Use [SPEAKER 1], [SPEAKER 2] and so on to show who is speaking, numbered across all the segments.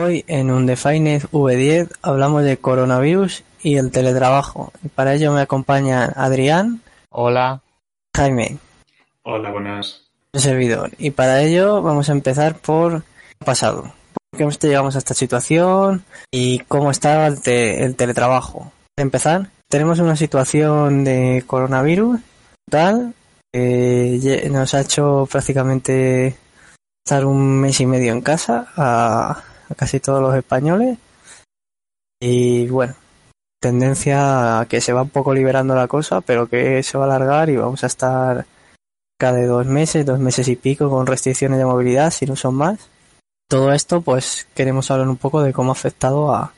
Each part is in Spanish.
[SPEAKER 1] Hoy en Undefined V10 hablamos de coronavirus y el teletrabajo. Y para ello me acompañan Adrián.
[SPEAKER 2] Hola.
[SPEAKER 1] Jaime.
[SPEAKER 3] Hola, buenas.
[SPEAKER 1] Un servidor. Y para ello vamos a empezar por pasado. ¿Por qué llegamos a esta situación y cómo está el, teletrabajo? Para empezar, tenemos una situación de coronavirus tal que nos ha hecho prácticamente estar un mes y medio en casa a, casi todos los españoles. Y bueno, tendencia a que se va un poco liberando la cosa, pero que se va a alargar y vamos a estar cada dos meses, dos meses y pico con restricciones de movilidad, si no son más. Todo esto, pues queremos hablar un poco de cómo ha afectado a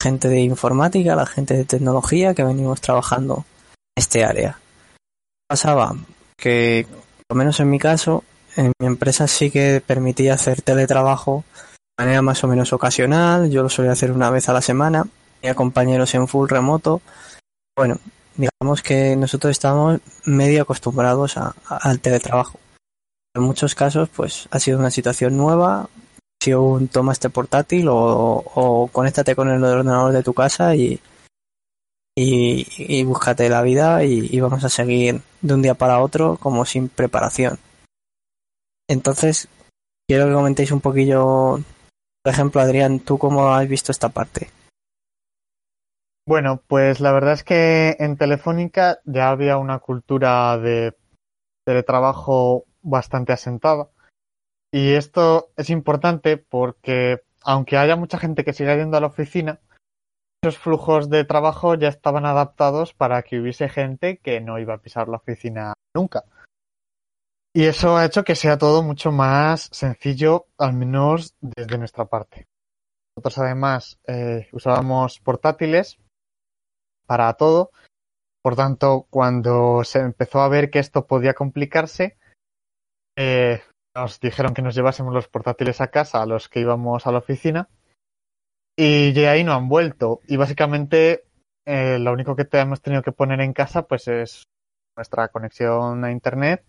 [SPEAKER 1] gente de informática, a la gente de tecnología que venimos trabajando en este área. Pasaba que, por lo menos en mi caso, en mi empresa sí que permitía hacer teletrabajo manera más o menos ocasional. Yo lo solía hacer una vez a la semana. Tenía compañeros en full remoto. Bueno, digamos que nosotros estamos medio acostumbrados al teletrabajo. En muchos casos, pues ha sido una situación nueva. Ha sido un toma este portátil o, o conéctate con el ordenador de tu casa y, y, búscate la vida y, vamos a seguir de un día para otro como sin preparación. Entonces, quiero que comentéis un poquillo, por ejemplo, Adrián, ¿tú cómo has visto esta parte?
[SPEAKER 2] Bueno, pues la verdad es que en Telefónica ya había una cultura de teletrabajo bastante asentada. Y esto es importante porque aunque haya mucha gente que siga yendo a la oficina, esos flujos de trabajo ya estaban adaptados para que hubiese gente que no iba a pisar la oficina nunca. Y eso ha hecho que sea todo mucho más sencillo, al menos desde nuestra parte. Nosotros además eh, usábamos portátiles para todo. Por tanto, cuando se empezó a ver que esto podía complicarse, eh, nos dijeron que nos llevásemos los portátiles a casa a los que íbamos a la oficina y de ahí no han vuelto. Y básicamente eh, lo único que te hemos tenido que poner en casa pues es nuestra conexión a internet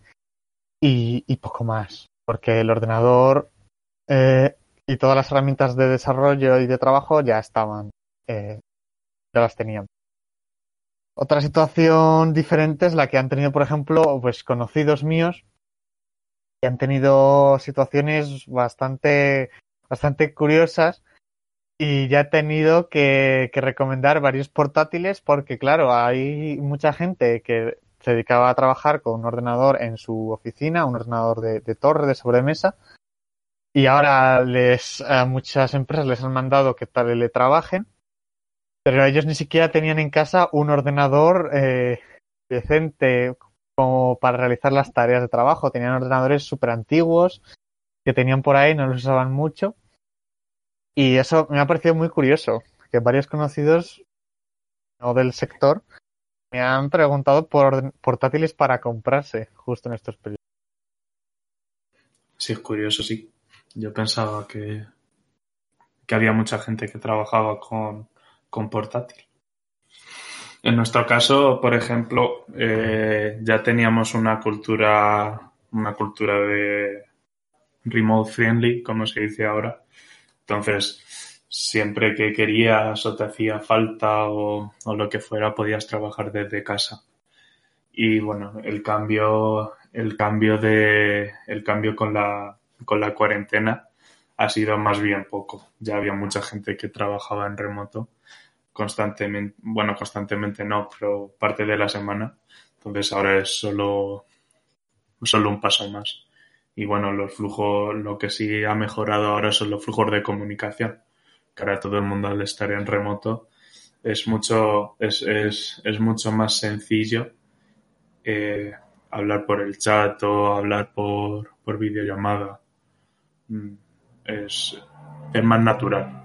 [SPEAKER 2] y, poco más. Porque el ordenador eh, y todas las herramientas de desarrollo y de trabajo ya estaban, eh, ya las teníamos. Otra situación diferente es la que han tenido, por ejemplo, pues conocidos míos que han tenido situaciones bastante, bastante curiosas y ya he tenido que, recomendar varios portátiles porque, claro, hay mucha gente que se dedicaba a trabajar con un ordenador en su oficina, un ordenador de, torre, de sobremesa, y ahora les, a muchas empresas les han mandado que tal le trabajen, pero ellos ni siquiera tenían en casa un ordenador eh, decente como para realizar las tareas de trabajo. Tenían ordenadores súper antiguos que tenían por ahí, no los usaban mucho y eso me ha parecido muy curioso, que varios conocidos no del sector me han preguntado por portátiles para comprarse justo en estos periodos.
[SPEAKER 3] Sí, es curioso, sí. Yo pensaba que, que había mucha gente que trabajaba con, con portátil. En nuestro caso, por ejemplo, eh, ya teníamos una cultura, una cultura de remote friendly, como se dice ahora, entonces, siempre que querías o te hacía falta o, lo que fuera, podías trabajar desde casa. Y bueno, el cambio, el cambio de, el cambio con la, con la cuarentena ha sido más bien poco. Ya había mucha gente que trabajaba en remoto constantemente, bueno, constantemente no, pero parte de la semana. Entonces ahora es solo, solo un paso más. Y bueno, los flujos, lo que sí ha mejorado ahora son los flujos de comunicación. Que ahora todo el mundo al estar en remoto es mucho, es, es, es mucho más sencillo eh, hablar por el chat o hablar por, por videollamada. Mm, es, es más natural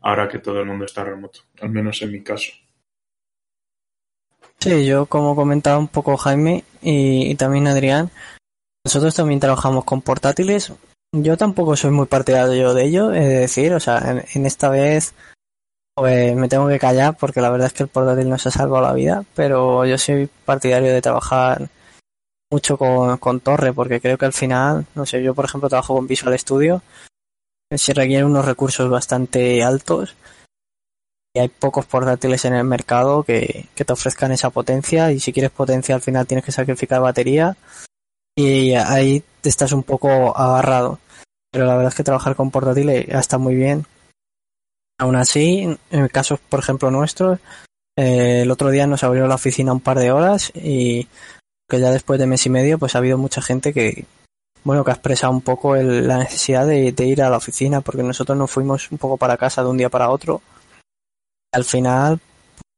[SPEAKER 3] ahora que todo el mundo está remoto, al menos en mi caso.
[SPEAKER 1] Sí, yo como comentaba un poco Jaime y también Adrián, nosotros también trabajamos con portátiles. Yo tampoco soy muy partidario de ello, es decir, o sea, en, esta vez pues me tengo que callar porque la verdad es que el portátil nos ha salvado la vida, pero yo soy partidario de trabajar mucho con, con Torre porque creo que al final, no sé, yo por ejemplo trabajo con Visual Studio se requieren unos recursos bastante altos y hay pocos portátiles en el mercado que, que te ofrezcan esa potencia y si quieres potencia al final tienes que sacrificar batería y ahí estás un poco agarrado. Pero la verdad es que trabajar con portátiles está muy bien. Aún así, en el caso, por ejemplo, nuestro, eh, el otro día nos abrió la oficina un par de horas y que ya después de mes y medio, pues ha habido mucha gente que, bueno, que ha expresado un poco la necesidad de, ir a la oficina, porque nosotros nos fuimos un poco para casa de un día para otro. Al final,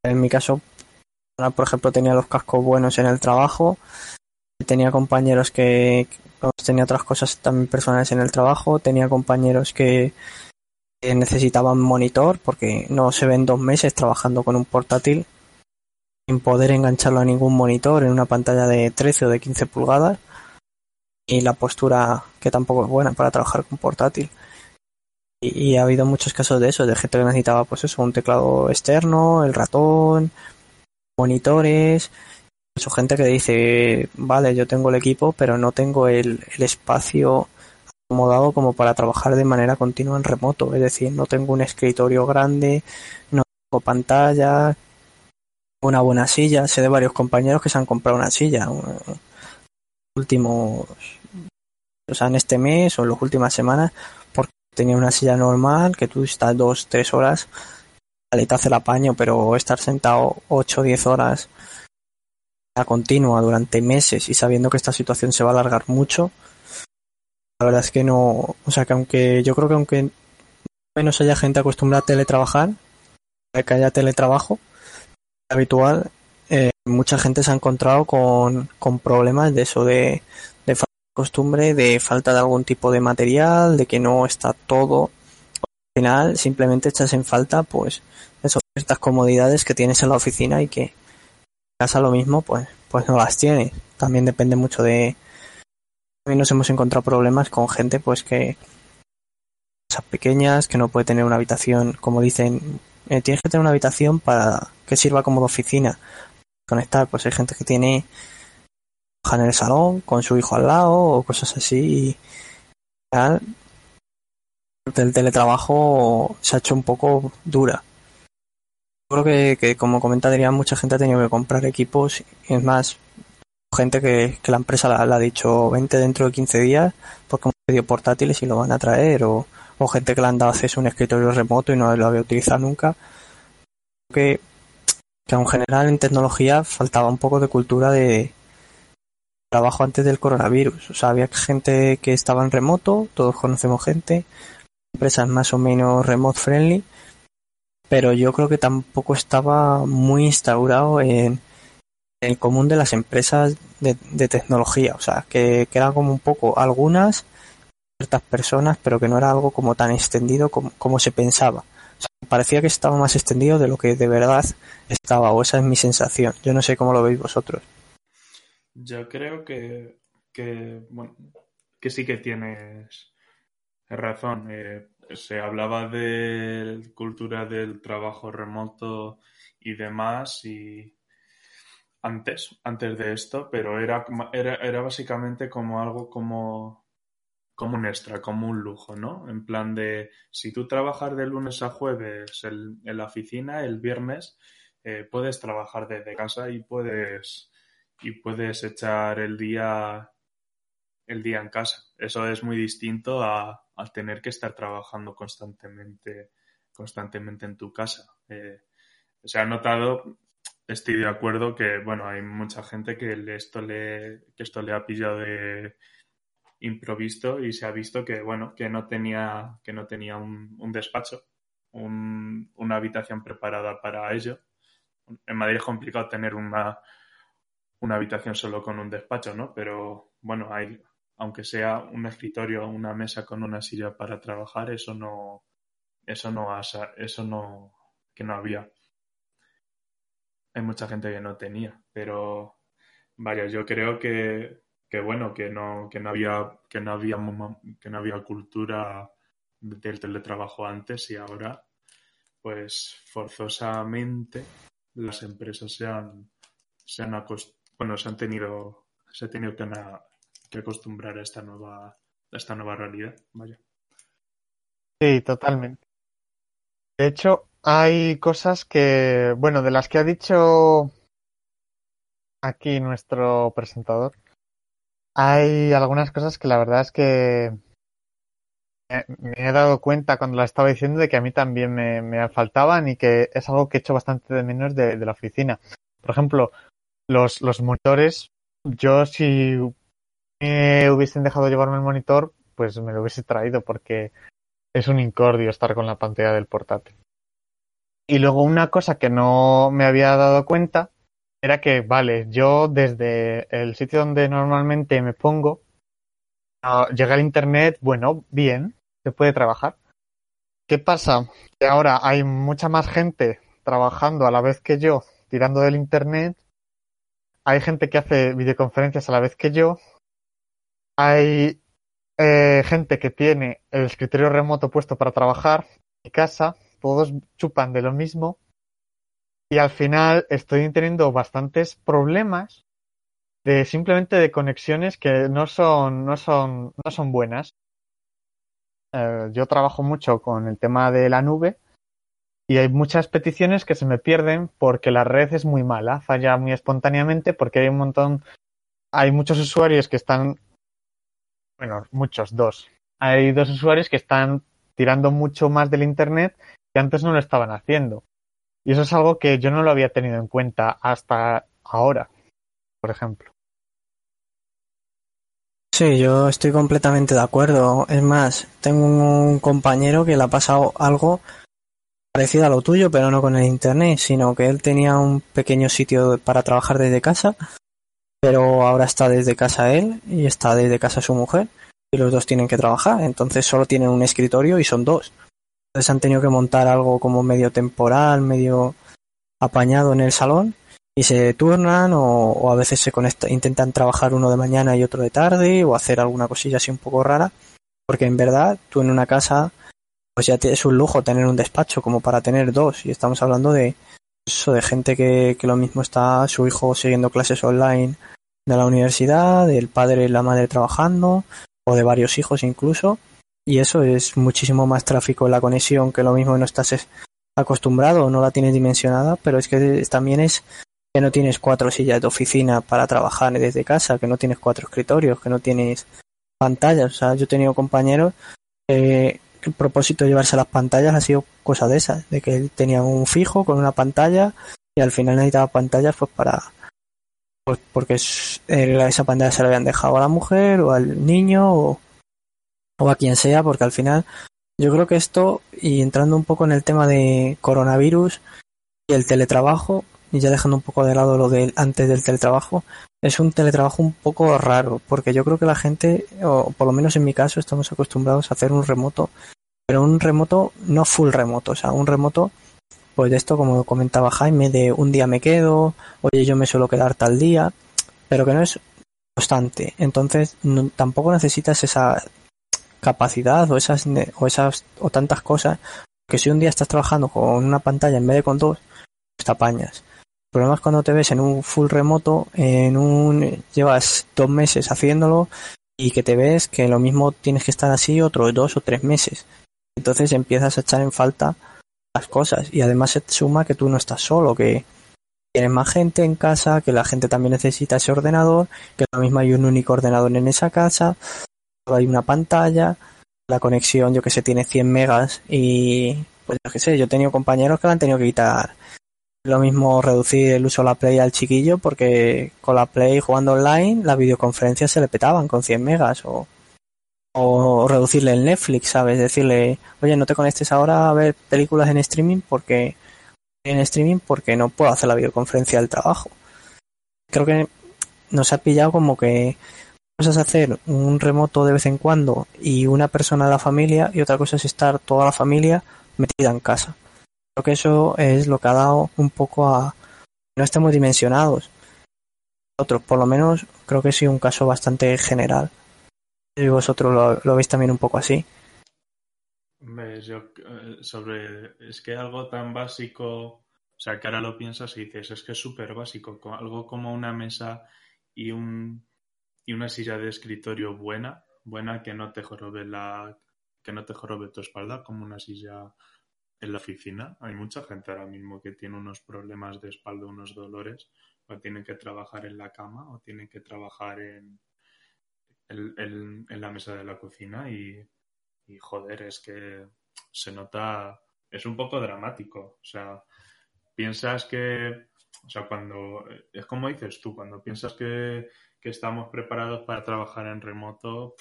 [SPEAKER 1] en mi caso, por ejemplo, tenía los cascos buenos en el trabajo, tenía compañeros que, tenía otras cosas también personales en el trabajo, tenía compañeros que necesitaban monitor porque no se ven dos meses trabajando con un portátil sin poder engancharlo a ningún monitor en una pantalla de 13 o de 15 pulgadas y la postura que tampoco es buena para trabajar con portátil. Y, ha habido muchos casos de eso, de gente que necesitaba pues eso, un teclado externo, el ratón, monitores, eso gente que dice, vale, yo tengo el equipo, pero no tengo el, el espacio acomodado como para trabajar de manera continua en remoto, es decir, no tengo un escritorio grande, no tengo pantalla, una buena silla, sé de varios compañeros que se han comprado una silla, últimos o sea, en este mes o en las últimas semanas, porque tenía una silla normal que tú estás dos, tres horas, vale, te hace el apaño, pero estar sentado ocho diez horas a continua durante meses y sabiendo que esta situación se va a alargar mucho, la verdad es que no, o sea, que aunque yo creo que aunque menos haya gente acostumbrada a teletrabajar, que haya teletrabajo habitual, eh, mucha gente se ha encontrado con, con problemas de eso, de, de costumbre de falta de algún tipo de material, de que no está todo. Al final simplemente echas en falta pues eso, estas comodidades que tienes en la oficina y que casa lo mismo pues, pues no las tienes. También depende mucho de... También nos hemos encontrado problemas con gente pues que esas pequeñas, que no puede tener una habitación, como dicen, eh, tienes que tener una habitación para que sirva como de oficina. Conectar, pues hay gente que tiene en el salón con su hijo al lado o cosas así. el teletrabajo se ha hecho un poco dura. Creo que, que como comenta mucha gente ha tenido que comprar equipos. Y es más, gente que, la empresa le ha dicho 20 dentro de 15 días porque hemos pedido portátiles y lo van a traer. O, o gente que le han dado acceso a un escritorio remoto y no lo había utilizado nunca. Que, que en general en tecnología faltaba un poco de cultura de, trabajo antes del coronavirus. O sea, había gente que estaba en remoto, todos conocemos gente, empresas más o menos remote friendly, pero yo creo que tampoco estaba muy instaurado en, el común de las empresas de, tecnología. O sea, que, que, como un poco algunas, ciertas personas, pero que no era algo como tan extendido como, se pensaba. O sea, parecía que estaba más extendido de lo que de verdad estaba, o esa es mi sensación. Yo no sé cómo lo veis vosotros.
[SPEAKER 3] Yo creo que, que, que sí que tienes razón. Eh, se hablaba de cultura del trabajo remoto y demás y antes, antes de esto, pero era, era, era básicamente como algo como, como un extra, como un lujo, ¿no? En plan de, si tú trabajas de lunes a jueves en, la oficina, el viernes eh, puedes trabajar desde casa y puedes y puedes echar el día el día en casa. Eso es muy distinto a, tener que estar trabajando constantemente constantemente en tu casa. Eh, se ha notado, estoy de acuerdo que bueno hay mucha gente que esto le que esto le ha pillado de improvisto y se ha visto que bueno que no tenía que no tenía un, un despacho una habitación preparada para ello en Madrid es complicado tener una una habitación solo con un despacho, ¿no? Pero bueno, hay, aunque sea un escritorio una mesa con una silla para trabajar, eso no, eso no, eso no, que no había. Hay mucha gente que no tenía, pero vaya, yo creo que, que bueno, que no, que no había, que no había, que no había cultura del teletrabajo antes y ahora, pues forzosamente las empresas se han, se han acostumbrado bueno, se han tenido, se ha tenido que, acostumbrar a esta nueva, esta nueva realidad, vaya.
[SPEAKER 2] Sí, totalmente. De hecho, hay cosas que, bueno, de las que ha dicho aquí nuestro presentador, hay algunas cosas que la verdad es que me he dado cuenta cuando la estaba diciendo de que a mí también me, me faltaban y que es algo que he hecho bastante de menos de, de la oficina. Por ejemplo, los, los monitores, yo si me hubiesen dejado llevarme el monitor, pues me lo hubiese traído porque es un incordio estar con la pantalla del portátil. Y luego una cosa que no me había dado cuenta era que, vale, yo desde el sitio donde normalmente me pongo, llega al internet, bueno, bien, se puede trabajar. ¿Qué pasa? Que ahora hay mucha más gente trabajando a la vez que yo, tirando del internet. Hay gente que hace videoconferencias a la vez que yo. Hay eh, gente que tiene el escritorio remoto puesto para trabajar mi casa. Todos chupan de lo mismo. Y al final estoy teniendo bastantes problemas de simplemente de conexiones que no son, no son, no son buenas. Eh, yo trabajo mucho con el tema de la nube y hay muchas peticiones que se me pierden porque la red es muy mala, falla muy espontáneamente porque hay un montón, hay muchos usuarios que están, bueno, muchos, dos. Hay dos usuarios que están tirando mucho más del Internet que antes no lo estaban haciendo. Y eso es algo que yo no lo había tenido en cuenta hasta ahora, por ejemplo.
[SPEAKER 1] Sí, yo estoy completamente de acuerdo. Es más, tengo un compañero que le ha pasado algo parecido a lo tuyo, pero no con el internet, sino que él tenía un pequeño sitio para trabajar desde casa, pero ahora está desde casa él y está desde casa su mujer, y los dos tienen que trabajar, entonces solo tienen un escritorio y son dos. Entonces han tenido que montar algo como medio temporal, medio apañado en el salón, y se turnan o, o a veces se intentan trabajar uno de mañana y otro de tarde o hacer alguna cosilla así un poco rara porque en verdad tú en una casa pues ya es un lujo tener un despacho como para tener dos y estamos hablando de eso de gente que, lo mismo está su hijo siguiendo clases online de la universidad el padre y la madre trabajando o de varios hijos incluso y eso es muchísimo más tráfico en la conexión que lo mismo no estás acostumbrado o no la tienes dimensionada pero es que también es que no tienes cuatro sillas de oficina para trabajar desde casa, que no tienes cuatro escritorios, que no tienes pantallas. O sea, yo he tenido compañeros que el propósito de llevarse las pantallas ha sido cosa de esas, de que él tenía un fijo con una pantalla y al final necesitaba pantallas pues para pues porque esa pantalla se la habían dejado a la mujer o al niño o, o a quien sea, porque al final yo creo que esto, y entrando un poco en el tema de coronavirus y el teletrabajo, y ya dejando un poco de lado lo del antes del teletrabajo, es un teletrabajo un poco raro, porque yo creo que la gente, o por lo menos en mi caso, estamos acostumbrados a hacer un remoto, pero un remoto no full remoto, o sea, un remoto, pues de esto, como comentaba Jaime, de un día me quedo, oye, yo me suelo quedar tal día, pero que no es constante. Entonces, no, tampoco necesitas esa capacidad o esas, o esas, o tantas cosas, que si un día estás trabajando con una pantalla en vez de con dos, pues te apañas. El problema es cuando te ves en un full remoto, en un llevas dos meses haciéndolo y que te ves que lo mismo tienes que estar así otros dos o tres meses. Entonces empiezas a echar en falta las cosas y además se te suma que tú no estás solo, que tienes más gente en casa, que la gente también necesita ese ordenador, que lo mismo hay un único ordenador en esa casa, hay una pantalla, la conexión yo que sé tiene 100 megas y pues yo que sé, yo he tenido compañeros que la han tenido que quitar lo mismo reducir el uso de la Play al chiquillo porque con la Play jugando online las videoconferencias se le petaban con 100 megas o, reducirle el Netflix, ¿sabes? Decirle, oye, no te conectes ahora a ver películas en streaming porque en streaming porque no puedo hacer la videoconferencia del trabajo. Creo que nos ha pillado como que cosas hacer un remoto de vez en cuando y una persona de la familia y otra cosa es estar toda la familia metida en casa. Que eso es lo que ha dado un poco a no estemos dimensionados. Otros, por lo menos, creo que sí un caso bastante general. Y vosotros lo, veis también un poco así.
[SPEAKER 3] Yo, sobre. Es que algo tan básico. O sea, que ahora lo piensas y dices, es que es súper básico. Algo como una mesa y, un, y una silla de escritorio buena, buena que no te jorobe la, que no te jorobe tu espalda como una silla en la oficina. Hay mucha gente ahora mismo que tiene unos problemas de espalda, unos dolores, o tienen que trabajar en la cama o tienen que trabajar en, en, en la mesa de la cocina y, y, joder, es que se nota, es un poco dramático. O sea, piensas que, o sea, cuando, es como dices tú, cuando piensas que, que estamos preparados para trabajar en remoto,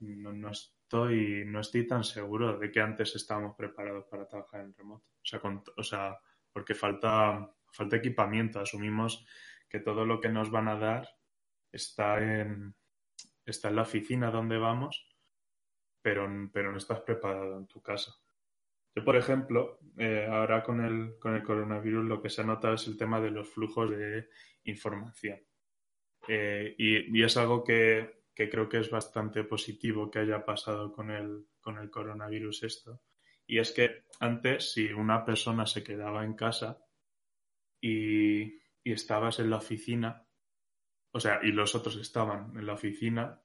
[SPEAKER 3] no, no, estoy, no estoy tan seguro de que antes estábamos preparados para trabajar en remoto. O sea, con, o sea porque falta, falta equipamiento. Asumimos que todo lo que nos van a dar está en, está en la oficina donde vamos, pero, pero no estás preparado en tu casa. Yo, por ejemplo, eh, ahora con el, con el coronavirus lo que se ha notado es el tema de los flujos de información. Eh, y, y, es algo que, que creo que es bastante positivo que haya pasado con el, con el coronavirus esto. Y es que antes, si una persona se quedaba en casa y, y estabas en la oficina, o sea, y los otros estaban en la oficina,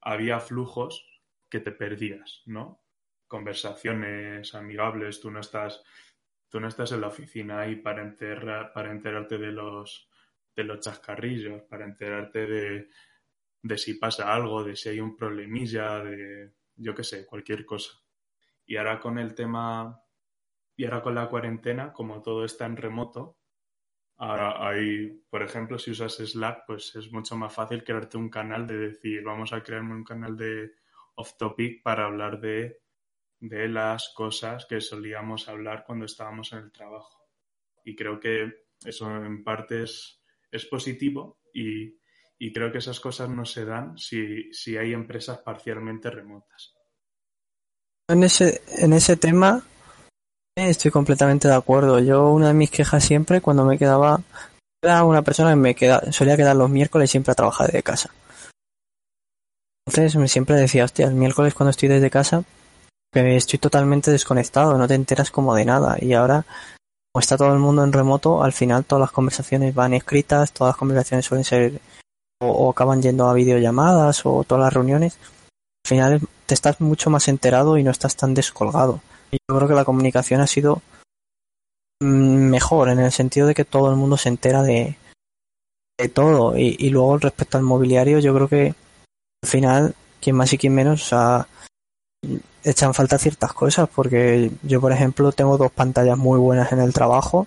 [SPEAKER 3] había flujos que te perdías, ¿no? Conversaciones amigables, tú no estás, tú no estás en la oficina ahí para para enterarte de los de los chascarrillos, para enterarte de, de si pasa algo, de si hay un problemilla, de yo qué sé, cualquier cosa. Y ahora con el tema, y ahora con la cuarentena, como todo está en remoto, ahora hay, por ejemplo, si usas Slack, pues es mucho más fácil crearte un canal de decir, vamos a crearme un canal de off topic para hablar de, de las cosas que solíamos hablar cuando estábamos en el trabajo. Y creo que eso en parte es, es positivo y y creo que esas cosas no se dan si, si hay empresas parcialmente remotas.
[SPEAKER 1] En ese, en ese tema estoy completamente de acuerdo. Yo una de mis quejas siempre cuando me quedaba era una persona que me queda, solía quedar los miércoles siempre a trabajar desde casa. Entonces me siempre decía, hostia, el miércoles cuando estoy desde casa estoy totalmente desconectado, no te enteras como de nada. Y ahora, como está todo el mundo en remoto, al final todas las conversaciones van escritas, todas las conversaciones suelen ser o, acaban yendo a videollamadas o todas las reuniones, al final te estás mucho más enterado y no estás tan descolgado. Y yo creo que la comunicación ha sido mm, mejor en el sentido de que todo el mundo se entera de, de todo. Y, luego respecto al mobiliario, yo creo que al final, quien más y quien menos, o echan falta ciertas cosas, porque yo, por ejemplo, tengo dos pantallas muy buenas en el trabajo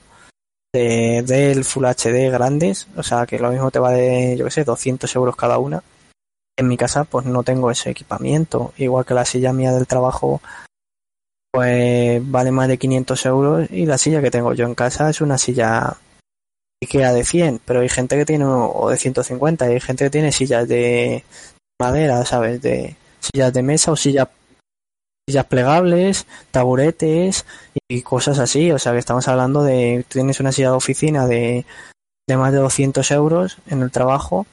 [SPEAKER 1] de, del Full HD grandes, o sea que lo mismo te va de, yo que sé, 200 euros cada una. En mi casa pues no tengo ese equipamiento, igual que la silla mía del trabajo pues vale más de 500 euros y la silla que tengo yo en casa es una silla IKEA de 100, pero hay gente que tiene o de 150 y hay gente que tiene sillas de madera, ¿sabes? De sillas de mesa o sillas sillas plegables, taburetes y cosas así. O sea que estamos hablando de, tienes una silla de oficina de, de más de 200 euros en el trabajo,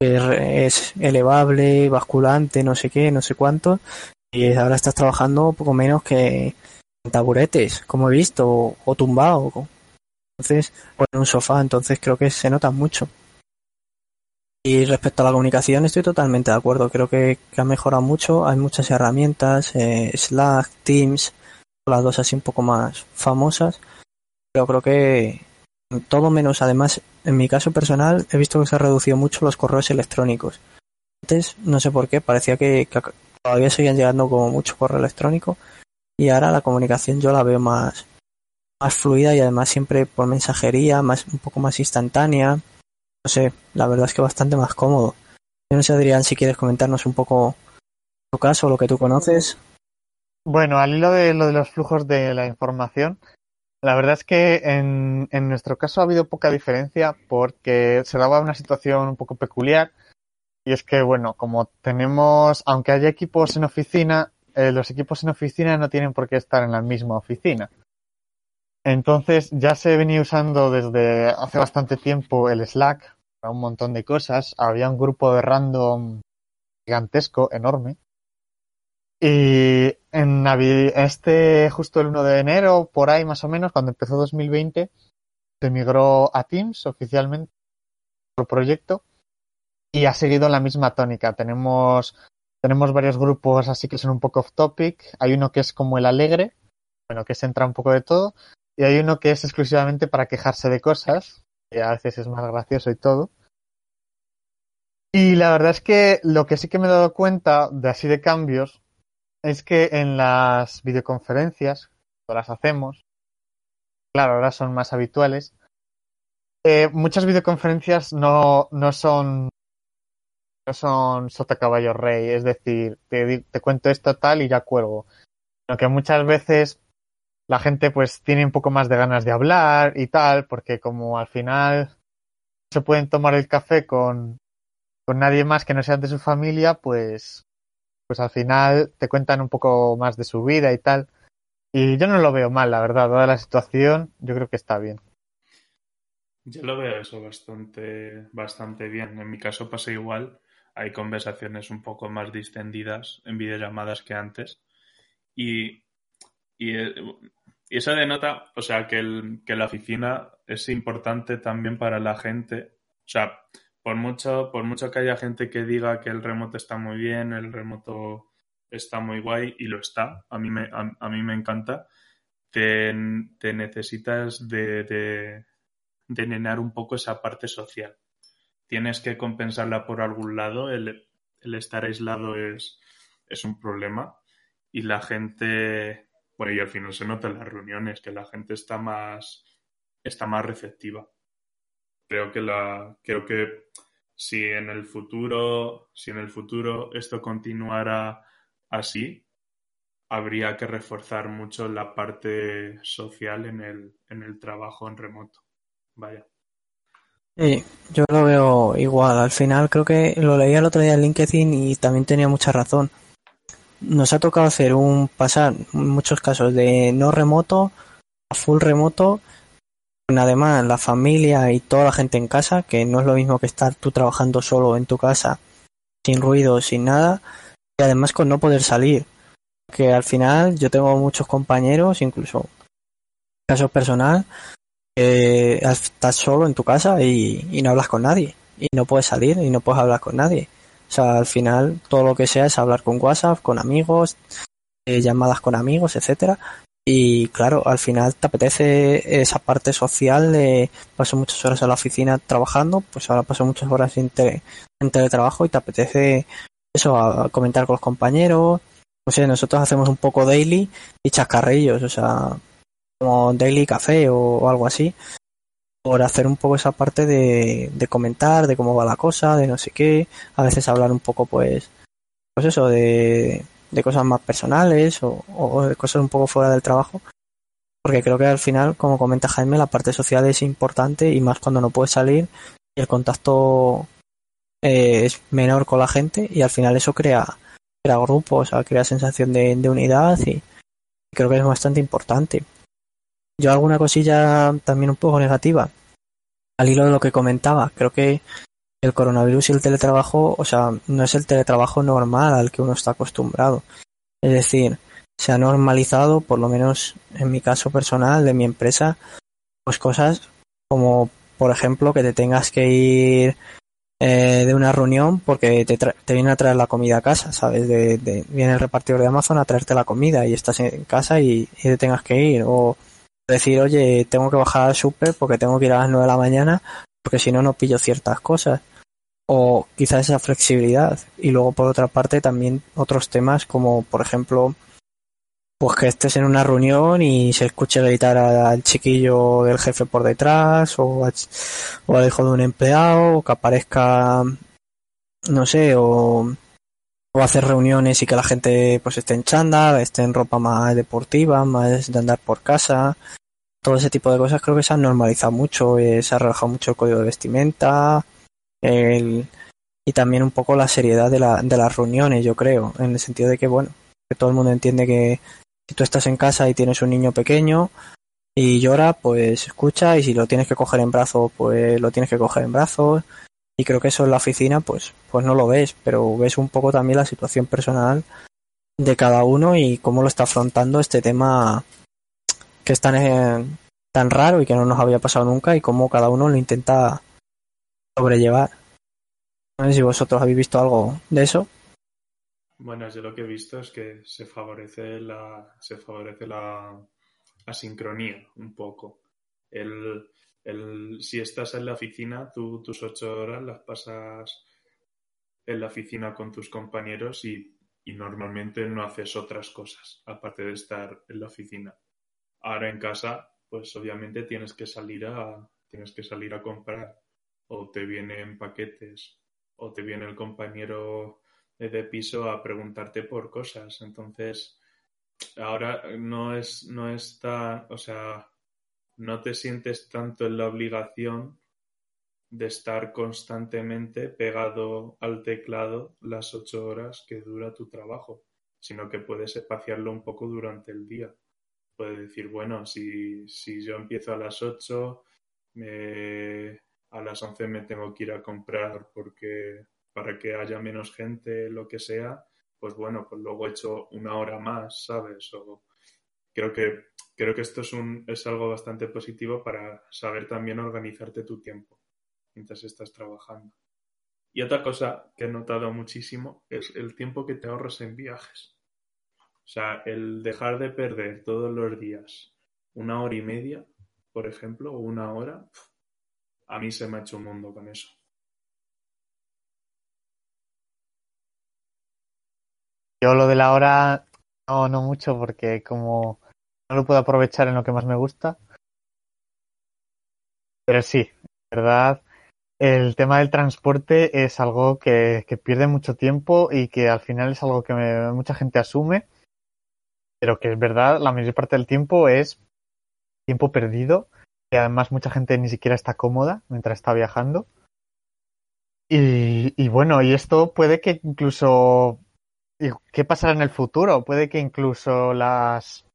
[SPEAKER 1] es elevable, basculante, no sé qué, no sé cuánto, y ahora estás trabajando poco menos que en taburetes, como he visto, o, o tumbado, entonces, o en un sofá, entonces creo que se nota mucho. Y respecto a la comunicación estoy totalmente de acuerdo. Creo que, ha mejorado mucho. Hay muchas herramientas, eh, Slack, Teams, las dos así un poco más famosas. Pero creo que todo menos, además, en mi caso personal, he visto que se ha reducido mucho los correos electrónicos. Antes, no sé por qué, parecía que, que todavía seguían llegando como mucho correo electrónico. Y ahora la comunicación yo la veo más, más fluida y además siempre por mensajería, más, un poco más instantánea no sé, la verdad es que bastante más cómodo. Yo no sé, Adrián, si quieres comentarnos un poco tu caso, lo que tú conoces.
[SPEAKER 2] Bueno, al hilo de lo de los flujos de la información, la verdad es que en, en nuestro caso ha habido poca diferencia porque se daba una situación un poco peculiar y es que, bueno, como tenemos, aunque haya equipos en oficina, eh, los equipos en oficina no tienen por qué estar en la misma oficina. Entonces ya se venía usando desde hace bastante tiempo el Slack un montón de cosas. Había un grupo de random gigantesco, enorme. Y en este, justo el 1 de enero, por ahí más o menos, cuando empezó 2020, se migró a Teams oficialmente por proyecto y ha seguido la misma tónica. Tenemos tenemos varios grupos así que son un poco off topic. Hay uno que es como el alegre, bueno, que se entra un poco de todo. Y hay uno que es exclusivamente para quejarse de cosas, a veces es más gracioso y todo. Y la verdad es que lo que sí que me he dado cuenta de así de cambios es que en las videoconferencias, cuando las hacemos, claro, ahora son más habituales, eh, muchas videoconferencias no, no son no son sota caballo rey, es decir, te, te cuento esto tal y ya cuelgo. Sino que muchas veces la gente pues tiene un poco más de ganas de hablar y tal, porque como al final se pueden tomar el café con, con nadie más que no sea de su familia, pues, pues al final te cuentan un poco más de su vida y tal. Y yo no lo veo mal, la verdad, dada la situación, yo creo que está bien.
[SPEAKER 3] Yo lo veo eso bastante, bastante bien. En mi caso pasa igual. Hay conversaciones un poco más distendidas en videollamadas que antes. Y, y, eh, y eso denota, o sea, que, el, que la oficina es importante también para la gente. O sea, por mucho, por mucho que haya gente que diga que el remoto está muy bien, el remoto está muy guay, y lo está, a mí me, a, a mí me encanta, te, te necesitas de, de, de un poco esa parte social. Tienes que compensarla por algún lado, el, el estar aislado es, es un problema y la gente, bueno, y al final se nota en las reuniones que la gente está más, está más receptiva. Creo que la, creo que si en el futuro, si en el futuro esto continuara así, habría que reforzar mucho la parte social en el, en el trabajo en remoto. Vaya.
[SPEAKER 1] Sí, yo lo veo igual. Al final creo que lo leía el otro día en LinkedIn y también tenía mucha razón. Nos ha tocado hacer un pasar muchos casos de no remoto a full remoto. Además, la familia y toda la gente en casa, que no es lo mismo que estar tú trabajando solo en tu casa, sin ruido, sin nada, y además con no poder salir. Que al final yo tengo muchos compañeros, incluso caso personal, eh, estás solo en tu casa y, no hablas con nadie y no puedes salir y no puedes hablar con nadie. O sea, al final todo lo que sea es hablar con WhatsApp, con amigos, eh, llamadas con amigos, etcétera. Y claro, al final te apetece esa parte social de paso muchas horas en la oficina trabajando, pues ahora paso muchas horas en, tele, en teletrabajo y te apetece eso, a comentar con los compañeros. No sé, nosotros hacemos un poco daily y chascarrillos, o sea, como daily café o, algo así por hacer un poco esa parte de, comentar de cómo va la cosa de no sé qué. A veces hablar un poco pues pues eso de, cosas más personales o, o, de cosas un poco fuera del trabajo. Porque creo que al final como comenta Jaime la parte social es importante y más cuando no puedes salir y el contacto eh, es menor con la gente y al final eso crea crea grupos o sea, crea sensación de unidad y creo que es bastante importante yo alguna cosilla también un poco negativa. Al hilo de lo que comentaba, creo que el coronavirus y el teletrabajo, o sea, no es el teletrabajo normal al que uno está acostumbrado. Es decir, se ha normalizado, por lo menos en mi caso personal, de mi empresa, pues cosas como, por ejemplo, que te tengas que ir eh, de una reunión porque te, te viene a traer la comida a casa, ¿sabes? De, viene el repartidor de Amazon a traerte la comida y estás en casa y, y te tengas que ir. O decir, oye, tengo que bajar al súper porque tengo que ir a las 9 de la mañana porque si no, no pillo ciertas cosas. O quizás esa flexibilidad. Y luego, por otra parte, también otros temas como, por ejemplo, pues que estés en una reunión y se escuche gritar al chiquillo del jefe por detrás o, a, o al hijo de un empleado o que aparezca, no sé, o, o hacer reuniones y que la gente pues esté en chándal, esté en ropa más deportiva, más de andar por casa. Todo ese tipo de cosas creo que se han normalizado mucho, eh, se ha relajado mucho el código de vestimenta el, y también un poco la seriedad de, la, de las reuniones, yo creo, en el sentido de que, bueno, que todo el mundo entiende que si tú estás en casa y tienes un niño pequeño y llora, pues escucha y si lo tienes que coger en brazos, pues lo tienes que coger en brazos y creo que eso en la oficina pues pues no lo ves pero ves un poco también la situación personal de cada uno y cómo lo está afrontando este tema que es tan eh, tan raro y que no nos había pasado nunca y cómo cada uno lo intenta sobrellevar no sé si vosotros habéis visto algo de eso
[SPEAKER 3] Bueno, yo lo que he visto es que se favorece la, se favorece la asincronía un poco. El, el, si estás en la oficina, tú tus ocho horas las pasas en la oficina con tus compañeros y, y normalmente no haces otras cosas aparte de estar en la oficina. Ahora en casa, pues obviamente tienes que salir a, tienes que salir a comprar o te vienen paquetes o te viene el compañero de piso a preguntarte por cosas. Entonces, ahora no es, no está, o sea, no te sientes tanto en la obligación de estar constantemente pegado al teclado las ocho horas que dura tu trabajo, sino que puedes espaciarlo un poco durante el día. Puedes decir, bueno, si, si yo empiezo a las ocho, me, a las once me tengo que ir a comprar porque para que haya menos gente, lo que sea, pues bueno, pues luego he hecho una hora más, ¿sabes? O creo que creo que esto es un es algo bastante positivo para saber también organizarte tu tiempo mientras estás trabajando. Y otra cosa que he notado muchísimo es el tiempo que te ahorras en viajes. O sea, el dejar de perder todos los días una hora y media, por ejemplo, o una hora, a mí se me ha hecho un mundo con eso.
[SPEAKER 2] Yo lo de la hora, no, no mucho, porque como no lo puedo aprovechar en lo que más me gusta. Pero sí, verdad, el tema del transporte es algo que, que, pierde mucho tiempo y que al final es algo que mucha gente asume, pero que es verdad, la mayor parte del tiempo es tiempo perdido y además mucha gente ni siquiera está cómoda mientras está viajando. Y, y bueno, y esto puede que incluso ¿Y qué pasará en el futuro? Puede que incluso las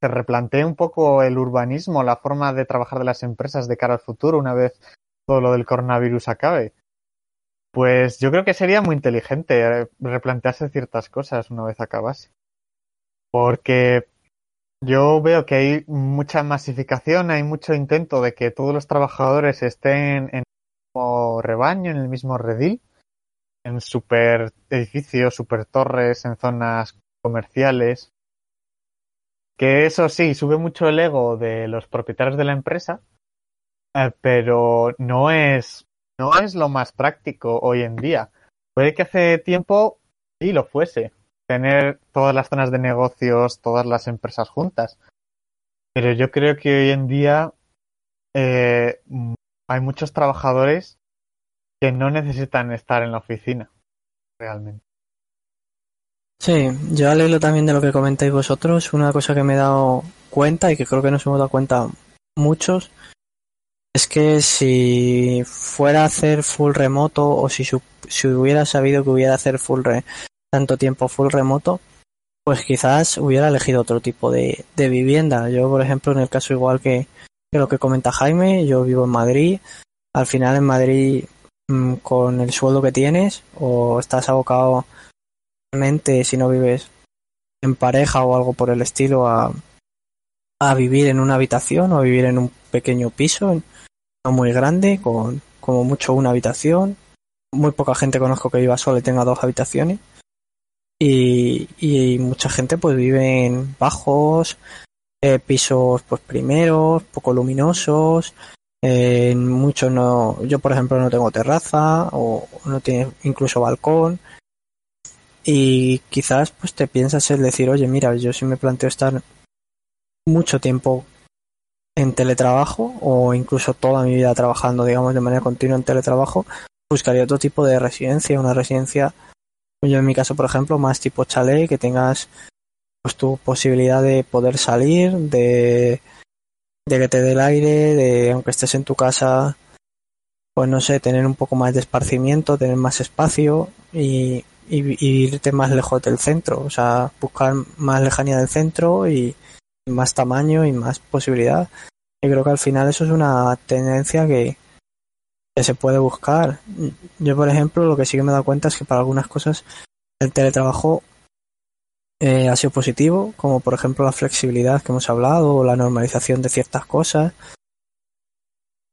[SPEAKER 2] se replantee un poco el urbanismo, la forma de trabajar de las empresas de cara al futuro una vez todo lo del coronavirus acabe. Pues yo creo que sería muy inteligente replantearse ciertas cosas una vez acabase. Porque yo veo que hay mucha masificación, hay mucho intento de que todos los trabajadores estén en el mismo rebaño, en el mismo redil en super edificios, super torres, en zonas comerciales. Que eso sí, sube mucho el ego de los propietarios de la empresa, eh, pero no es, no es lo más práctico hoy en día. Puede que hace tiempo sí lo fuese, tener todas las zonas de negocios, todas las empresas juntas. Pero yo creo que hoy en día eh, hay muchos trabajadores que no necesitan estar en la oficina, realmente.
[SPEAKER 1] Sí, yo al hilo también de lo que comentáis vosotros, una cosa que me he dado cuenta y que creo que nos hemos dado cuenta muchos, es que si fuera a hacer full remoto o si, si hubiera sabido que hubiera hacer full re, tanto tiempo full remoto, pues quizás hubiera elegido otro tipo de, de vivienda. Yo, por ejemplo, en el caso igual que, lo que comenta Jaime, yo vivo en Madrid. Al final en Madrid Mm, con el sueldo que tienes o estás abocado si no vives en pareja o algo por el estilo a, a vivir en una habitación o a vivir en un pequeño piso no muy grande con como mucho una habitación muy poca gente conozco que viva sola y tenga dos habitaciones y, y mucha gente pues vive en bajos eh, pisos pues primeros poco luminosos eh, muchos no, yo por ejemplo no tengo terraza o no tiene incluso balcón. Y quizás pues te piensas el decir, oye, mira, yo si me planteo estar mucho tiempo en teletrabajo o incluso toda mi vida trabajando, digamos, de manera continua en teletrabajo, buscaría otro tipo de residencia, una residencia, yo en mi caso, por ejemplo, más tipo chalet, que tengas pues tu posibilidad de poder salir, de de que te dé el aire, de aunque estés en tu casa, pues no sé, tener un poco más de esparcimiento, tener más espacio y, irte más lejos del centro, o sea, buscar más lejanía del centro y más tamaño y más posibilidad. Y creo que al final eso es una tendencia que, que se puede buscar. Yo, por ejemplo, lo que sí que me he dado cuenta es que para algunas cosas el teletrabajo eh, ha sido positivo, como por ejemplo la flexibilidad que hemos hablado o la normalización de ciertas cosas.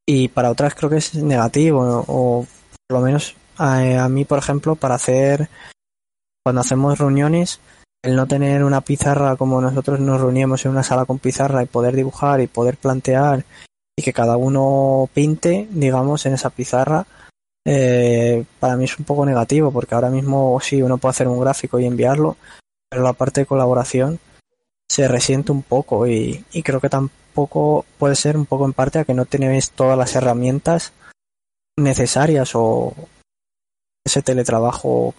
[SPEAKER 1] Y para otras creo que es negativo, o por lo menos a, mí, por ejemplo, para hacer cuando hacemos reuniones, el no tener una pizarra como nosotros nos reuníamos en una sala con pizarra y poder dibujar y poder plantear y que cada uno pinte, digamos, en esa pizarra, eh, para mí es un poco negativo porque ahora mismo sí, uno puede hacer un gráfico y enviarlo, pero la parte de colaboración se resiente un poco y, y creo que tampoco puede ser un poco en parte a que no tenéis todas las herramientas necesarias o ese teletrabajo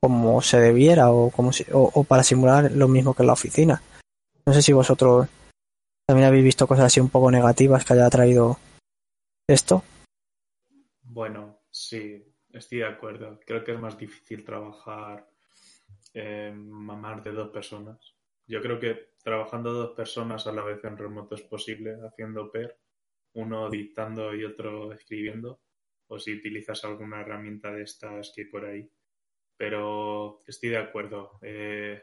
[SPEAKER 1] como se debiera o, como si- o, para simular lo mismo que en la oficina. No sé si vosotros también habéis visto cosas así un poco negativas que haya traído esto.
[SPEAKER 3] Bueno, sí, estoy de acuerdo. Creo que es más difícil trabajar eh, más de dos personas. Yo creo que trabajando dos personas a la vez en remoto es posible, haciendo pair, uno dictando y otro escribiendo, o si utilizas alguna herramienta de estas que hay por ahí. Pero estoy de acuerdo. eh,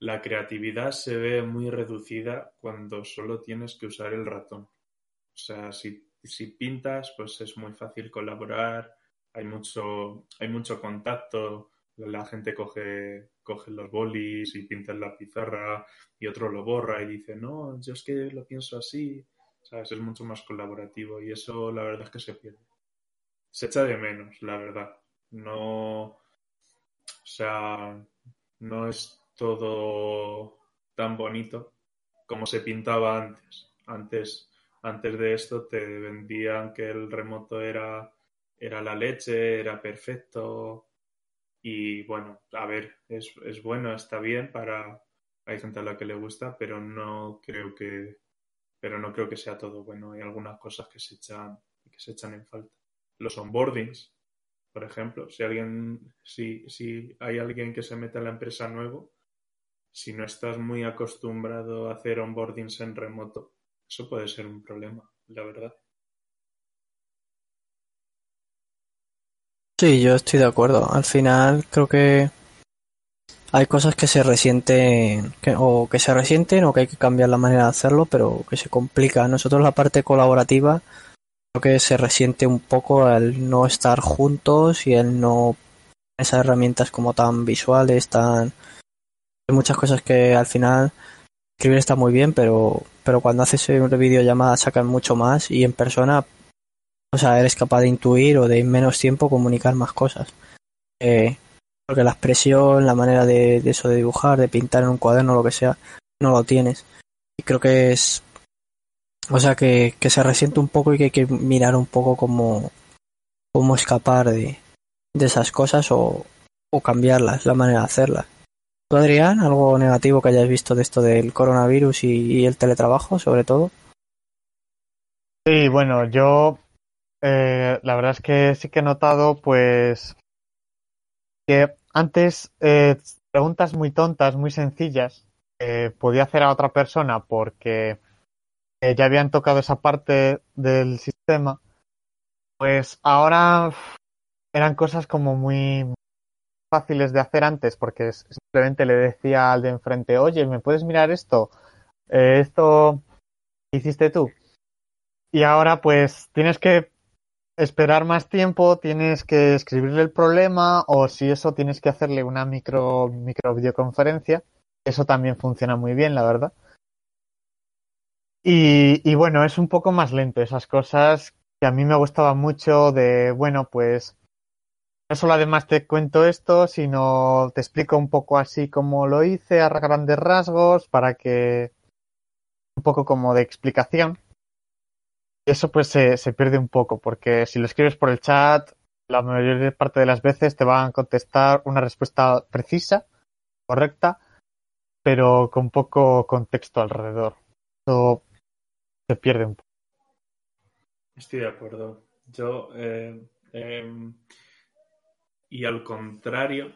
[SPEAKER 3] la creatividad se ve muy reducida cuando solo tienes que usar el ratón. O sea, si, si pintas, pues es muy fácil colaborar, hay mucho, hay mucho contacto, la gente coge, coge los bolis y pinta en la pizarra y otro lo borra y dice, no, yo es que lo pienso así, ¿sabes? Es mucho más colaborativo y eso la verdad es que se pierde. Se echa de menos, la verdad. No, o sea, no es todo tan bonito como se pintaba antes. Antes, antes de esto te vendían que el remoto era, era la leche, era perfecto. Y bueno, a ver, es, es bueno, está bien para. Hay gente a la que le gusta, pero no creo que. Pero no creo que sea todo bueno. Hay algunas cosas que se echan, que se echan en falta. Los onboardings, por ejemplo, si alguien, si, si hay alguien que se mete a la empresa nuevo, si no estás muy acostumbrado a hacer onboardings en remoto, eso puede ser un problema, la verdad.
[SPEAKER 1] Sí, yo estoy de acuerdo. Al final creo que hay cosas que se resienten que, o que se resienten o que hay que cambiar la manera de hacerlo, pero que se complica. Nosotros la parte colaborativa creo que se resiente un poco al no estar juntos y el no esas herramientas como tan visuales, tan hay muchas cosas que al final escribir está muy bien, pero pero cuando haces una videollamada sacan mucho más y en persona o sea, eres capaz de intuir o de en menos tiempo comunicar más cosas. Eh, porque la expresión, la manera de, de eso de dibujar, de pintar en un cuaderno, lo que sea, no lo tienes. Y creo que es, o sea, que, que se resiente un poco y que hay que mirar un poco cómo, cómo escapar de, de esas cosas o, o cambiarlas, la manera de hacerlas. ¿Tú, Adrián, algo negativo que hayas visto de esto del coronavirus y, el teletrabajo, sobre todo?
[SPEAKER 2] Sí, bueno, yo eh, la verdad es que sí que he notado, pues, que antes eh, preguntas muy tontas, muy sencillas, eh, podía hacer a otra persona porque eh, ya habían tocado esa parte del sistema, pues ahora eran cosas como muy fáciles de hacer antes porque simplemente le decía al de enfrente, oye, ¿me puedes mirar esto? Eh, esto hiciste tú. Y ahora pues tienes que esperar más tiempo, tienes que escribirle el problema o si eso tienes que hacerle una micro, micro videoconferencia. Eso también funciona muy bien, la verdad. Y, bueno, es un poco más lento esas cosas que a mí me gustaba mucho de, bueno, pues no solo además te cuento esto, sino te explico un poco así como lo hice a grandes rasgos para que un poco como de explicación. Y eso pues se, se pierde un poco, porque si lo escribes por el chat, la mayor parte de las veces te van a contestar una respuesta precisa, correcta, pero con poco contexto alrededor. Se pierde un poco.
[SPEAKER 3] Estoy de acuerdo. Yo, eh, em, y al contrario,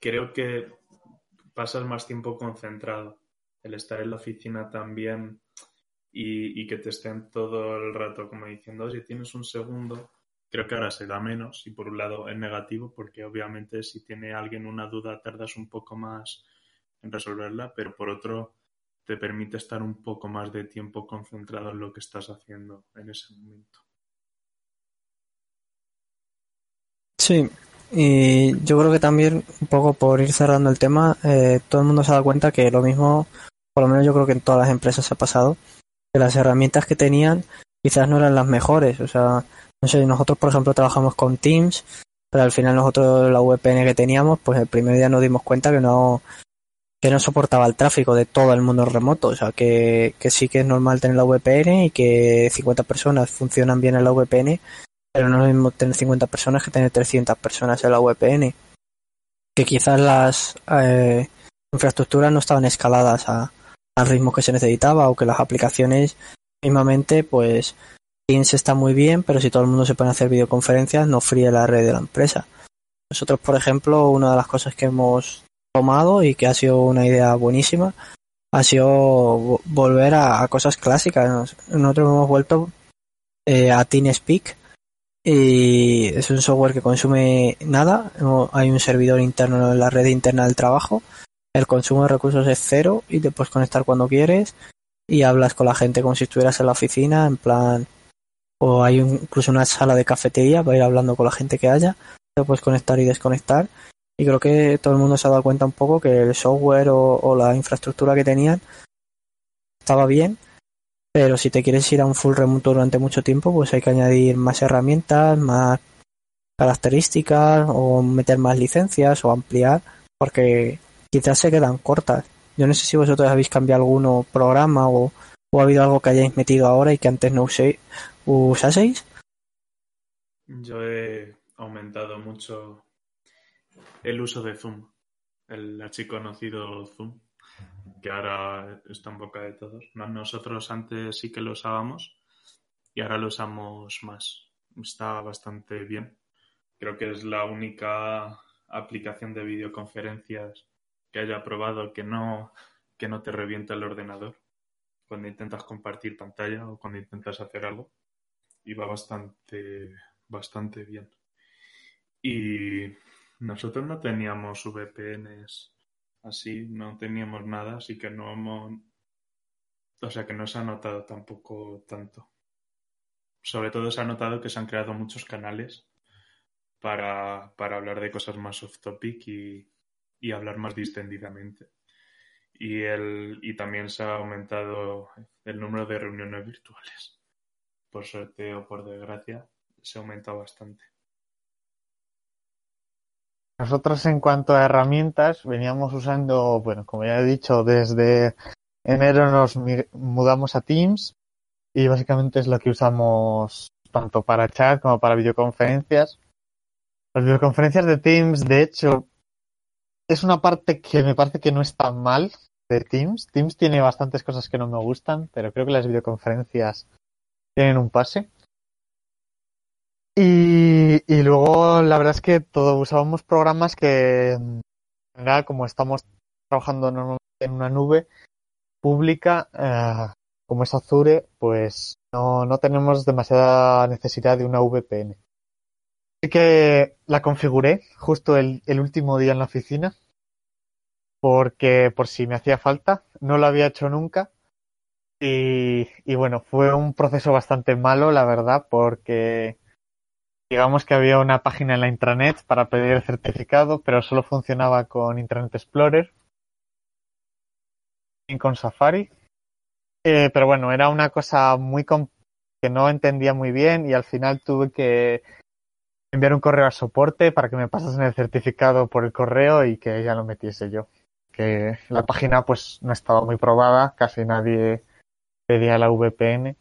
[SPEAKER 3] creo que pasas más tiempo concentrado. El estar en la oficina también y, y que te estén todo el rato como diciendo, si tienes un segundo, creo que ahora se da menos y por un lado es negativo porque obviamente si tiene alguien una duda tardas un poco más en resolverla, pero por otro te permite estar un poco más de tiempo concentrado en lo que estás haciendo en ese momento.
[SPEAKER 1] Sí, Y yo creo que también, un poco por ir cerrando el tema, eh, todo el mundo se dado cuenta que lo mismo, por lo menos yo creo que en todas las empresas ha pasado, que las herramientas que tenían quizás no eran las mejores. O sea, no sé, nosotros por ejemplo trabajamos con Teams, pero al final nosotros la VPN que teníamos, pues el primer día nos dimos cuenta que no que no soportaba el tráfico de todo el mundo remoto, o sea que, sí que es normal tener la VPN y que 50 personas funcionan bien en la VPN, pero no es lo mismo tener 50 personas que tener 300 personas en la VPN. Que quizás las eh, infraestructuras no estaban escaladas a, al ritmo que se necesitaba o que las aplicaciones mismamente pues Teams está muy bien, pero si todo el mundo se pone a hacer videoconferencias no fríe la red de la empresa. Nosotros, por ejemplo, una de las cosas que hemos tomado y que ha sido una idea buenísima ha sido volver a, cosas clásicas. Nosotros hemos vuelto eh, a TeamSpeak y es un software que consume nada. Hay un servidor interno en la red interna del trabajo. El consumo de recursos es cero y te puedes conectar cuando quieres y hablas con la gente como si estuvieras en la oficina, en plan, o hay incluso una sala de cafetería para ir hablando con la gente que haya, te puedes conectar y desconectar. Y creo que todo el mundo se ha dado cuenta un poco que el software o, la infraestructura que tenían estaba bien, pero si te quieres ir a un full remoto durante mucho tiempo, pues hay que añadir más herramientas, más características, o meter más licencias, o ampliar, porque quizás se quedan cortas. Yo no sé si vosotros habéis cambiado alguno programa o, o ha habido algo que hayáis metido ahora y que antes no usé, usaseis.
[SPEAKER 3] Yo he aumentado mucho el uso de Zoom, el archiconocido Zoom, que ahora está en boca de todos. Nosotros antes sí que lo usábamos y ahora lo usamos más. Está bastante bien. Creo que es la única aplicación de videoconferencias que haya probado que no, que no te revienta el ordenador cuando intentas compartir pantalla o cuando intentas hacer algo. Y va bastante, bastante bien. Y nosotros no teníamos VPNs así, no teníamos nada, así que no hemos. O sea que no se ha notado tampoco tanto. Sobre todo se ha notado que se han creado muchos canales para, para hablar de cosas más off topic y, y hablar más distendidamente. Y, el, y también se ha aumentado el número de reuniones virtuales. Por suerte o por desgracia, se ha aumentado bastante.
[SPEAKER 2] Nosotros en cuanto a herramientas veníamos usando, bueno, como ya he dicho, desde enero nos mudamos a Teams y básicamente es lo que usamos tanto para chat como para videoconferencias. Las videoconferencias de Teams, de hecho, es una parte que me parece que no es tan mal de Teams. Teams tiene bastantes cosas que no me gustan, pero creo que las videoconferencias tienen un pase. Y, luego la verdad es que todos usábamos programas que, en general, como estamos trabajando normalmente en una nube pública, eh, como es Azure, pues no, no tenemos demasiada necesidad de una VPN. Así que la configuré justo el, el último día en la oficina, porque por si me hacía falta, no lo había hecho nunca. Y, y bueno, fue un proceso bastante malo, la verdad, porque digamos que había una página en la intranet para pedir el certificado, pero solo funcionaba con Internet Explorer y con Safari. Eh, pero bueno, era una cosa muy que no entendía muy bien y al final tuve que enviar un correo a soporte para que me pasasen el certificado por el correo y que ya lo metiese yo. Que la página pues no estaba muy probada, casi nadie pedía la VPN,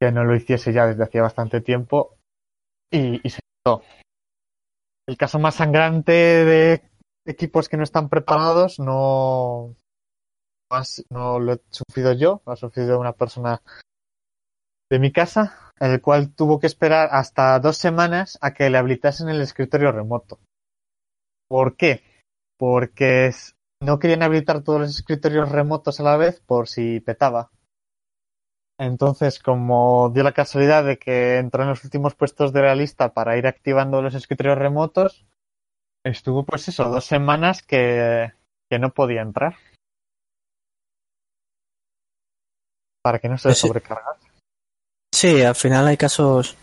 [SPEAKER 2] que no lo hiciese ya desde hacía bastante tiempo y, se quitó. El caso más sangrante de equipos que no están preparados no, no lo he sufrido yo, lo ha sufrido una persona de mi casa el cual tuvo que esperar hasta dos semanas a que le habilitasen el escritorio remoto. ¿Por qué? Porque no querían habilitar todos los escritorios remotos a la vez por si petaba. Entonces, como dio la casualidad de que entró en los últimos puestos de la lista para ir activando los escritorios remotos, estuvo pues eso, dos semanas que, que no podía entrar. Para que no se sobrecargase.
[SPEAKER 1] Sí, al final hay casos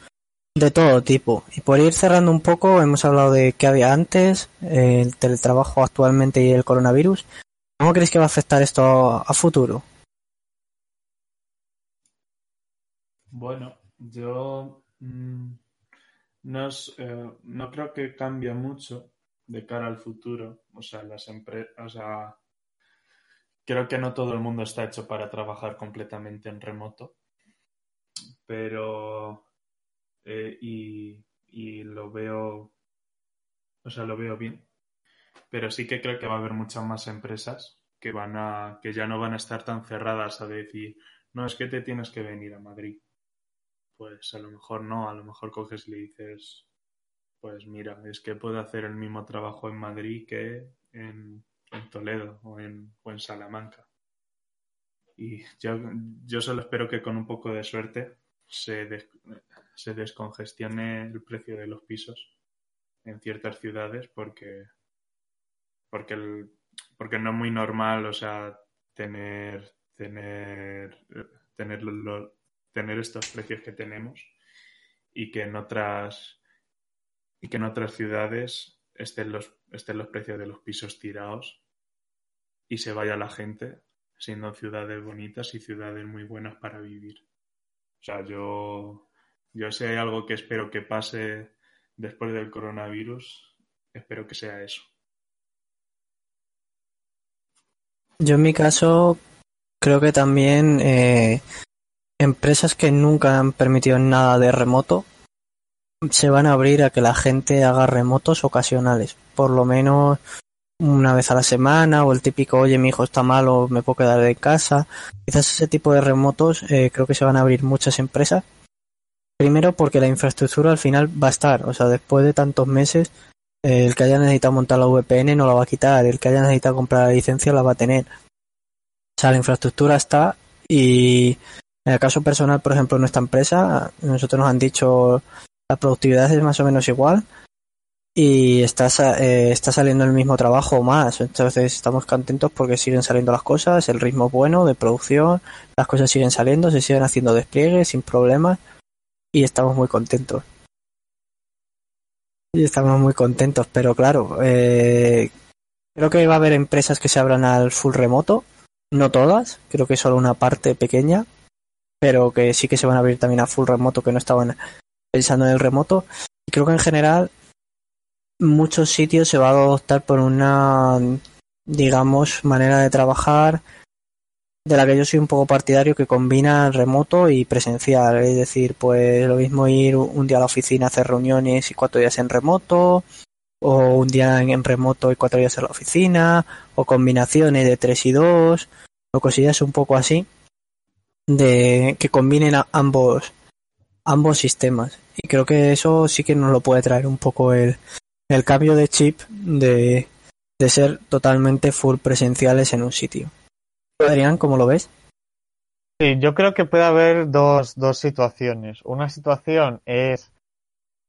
[SPEAKER 1] De todo tipo. Y por ir cerrando un poco, hemos hablado de qué había antes, el teletrabajo actualmente y el coronavirus. ¿Cómo creéis que va a afectar esto a futuro?
[SPEAKER 3] Bueno, yo mm, no, eh, no creo que cambie mucho de cara al futuro. O sea, las empresas, o sea, creo que no todo el mundo está hecho para trabajar completamente en remoto, pero eh, y, y lo veo, o sea, lo veo bien. Pero sí que creo que va a haber muchas más empresas que van a, que ya no van a estar tan cerradas a decir, no, es que te tienes que venir a Madrid. Pues a lo mejor no, a lo mejor coges y le dices, pues mira, es que puedo hacer el mismo trabajo en Madrid que en, Toledo o en, o en Salamanca. Y yo, yo solo espero que con un poco de suerte se, se descongestione el precio de los pisos en ciertas ciudades porque porque el, porque no es muy normal o sea tener tener tener tener estos precios que tenemos y que en otras y que en otras ciudades estén los estén los precios de los pisos tirados y se vaya la gente siendo ciudades bonitas y ciudades muy buenas para vivir. O sea, yo yo si hay algo que espero que pase después del coronavirus, espero que sea eso.
[SPEAKER 1] Yo en mi caso creo que también eh, empresas que nunca han permitido nada de remoto se van a abrir a que la gente haga remotos ocasionales, por lo menos una vez a la semana o el típico oye mi hijo está malo me puedo quedar de casa quizás ese tipo de remotos eh, creo que se van a abrir muchas empresas Primero porque la infraestructura al final va a estar, o sea, después de tantos meses, el que haya necesitado montar la VPN no la va a quitar, el que haya necesitado comprar la licencia la va a tener. O sea, la infraestructura está y en el caso personal, por ejemplo, en nuestra empresa, nosotros nos han dicho la productividad es más o menos igual y está, eh, está saliendo el mismo trabajo más. Entonces estamos contentos porque siguen saliendo las cosas, el ritmo es bueno de producción, las cosas siguen saliendo, se siguen haciendo despliegues sin problemas y estamos muy contentos. Y estamos muy contentos, pero claro, eh, creo que va a haber empresas que se abran al full remoto, no todas, creo que solo una parte pequeña, pero que sí que se van a abrir también a full remoto, que no estaban pensando en el remoto. Y creo que en general muchos sitios se va a adoptar por una, digamos, manera de trabajar de la que yo soy un poco partidario que combina remoto y presencial. Es decir, pues lo mismo ir un día a la oficina a hacer reuniones y cuatro días en remoto, o un día en remoto y cuatro días en la oficina, o combinaciones de tres y dos, o cosillas un poco así, de que combinen ambos, ambos sistemas. Y creo que eso sí que nos lo puede traer un poco el, el cambio de chip de, de ser totalmente full presenciales en un sitio. Adrián, ¿cómo lo ves?
[SPEAKER 2] Sí, yo creo que puede haber dos, dos situaciones. Una situación es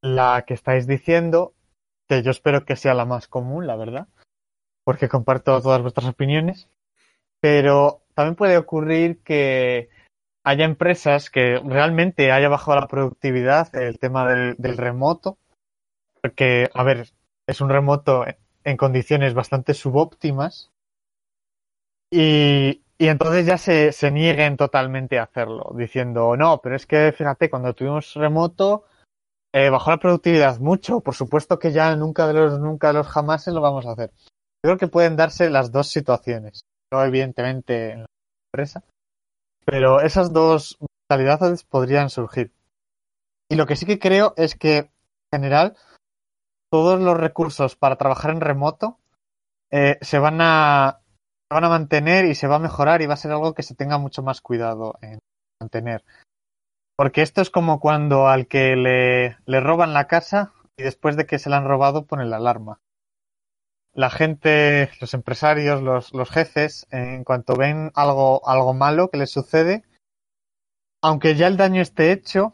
[SPEAKER 2] la que estáis diciendo, que yo espero que sea la más común, la verdad, porque comparto todas vuestras opiniones, pero también puede ocurrir que haya empresas que realmente haya bajado la productividad el tema del, remoto, porque, a ver, es un remoto en condiciones bastante subóptimas y, y entonces ya se, se nieguen totalmente a hacerlo, diciendo, no, pero es que fíjate, cuando tuvimos remoto, eh, bajó la productividad mucho, por supuesto que ya nunca de los, nunca de los jamás lo vamos a hacer. Yo creo que pueden darse las dos situaciones, no evidentemente en la empresa, pero esas dos realidades podrían surgir. Y lo que sí que creo es que, en general, todos los recursos para trabajar en remoto eh, se van a van a mantener y se va a mejorar y va a ser algo que se tenga mucho más cuidado en mantener. Porque esto es como cuando al que le, le roban la casa y después de que se la han robado ponen la alarma. La gente, los empresarios, los, los jefes, en cuanto ven algo, algo malo que les sucede, aunque ya el daño esté hecho,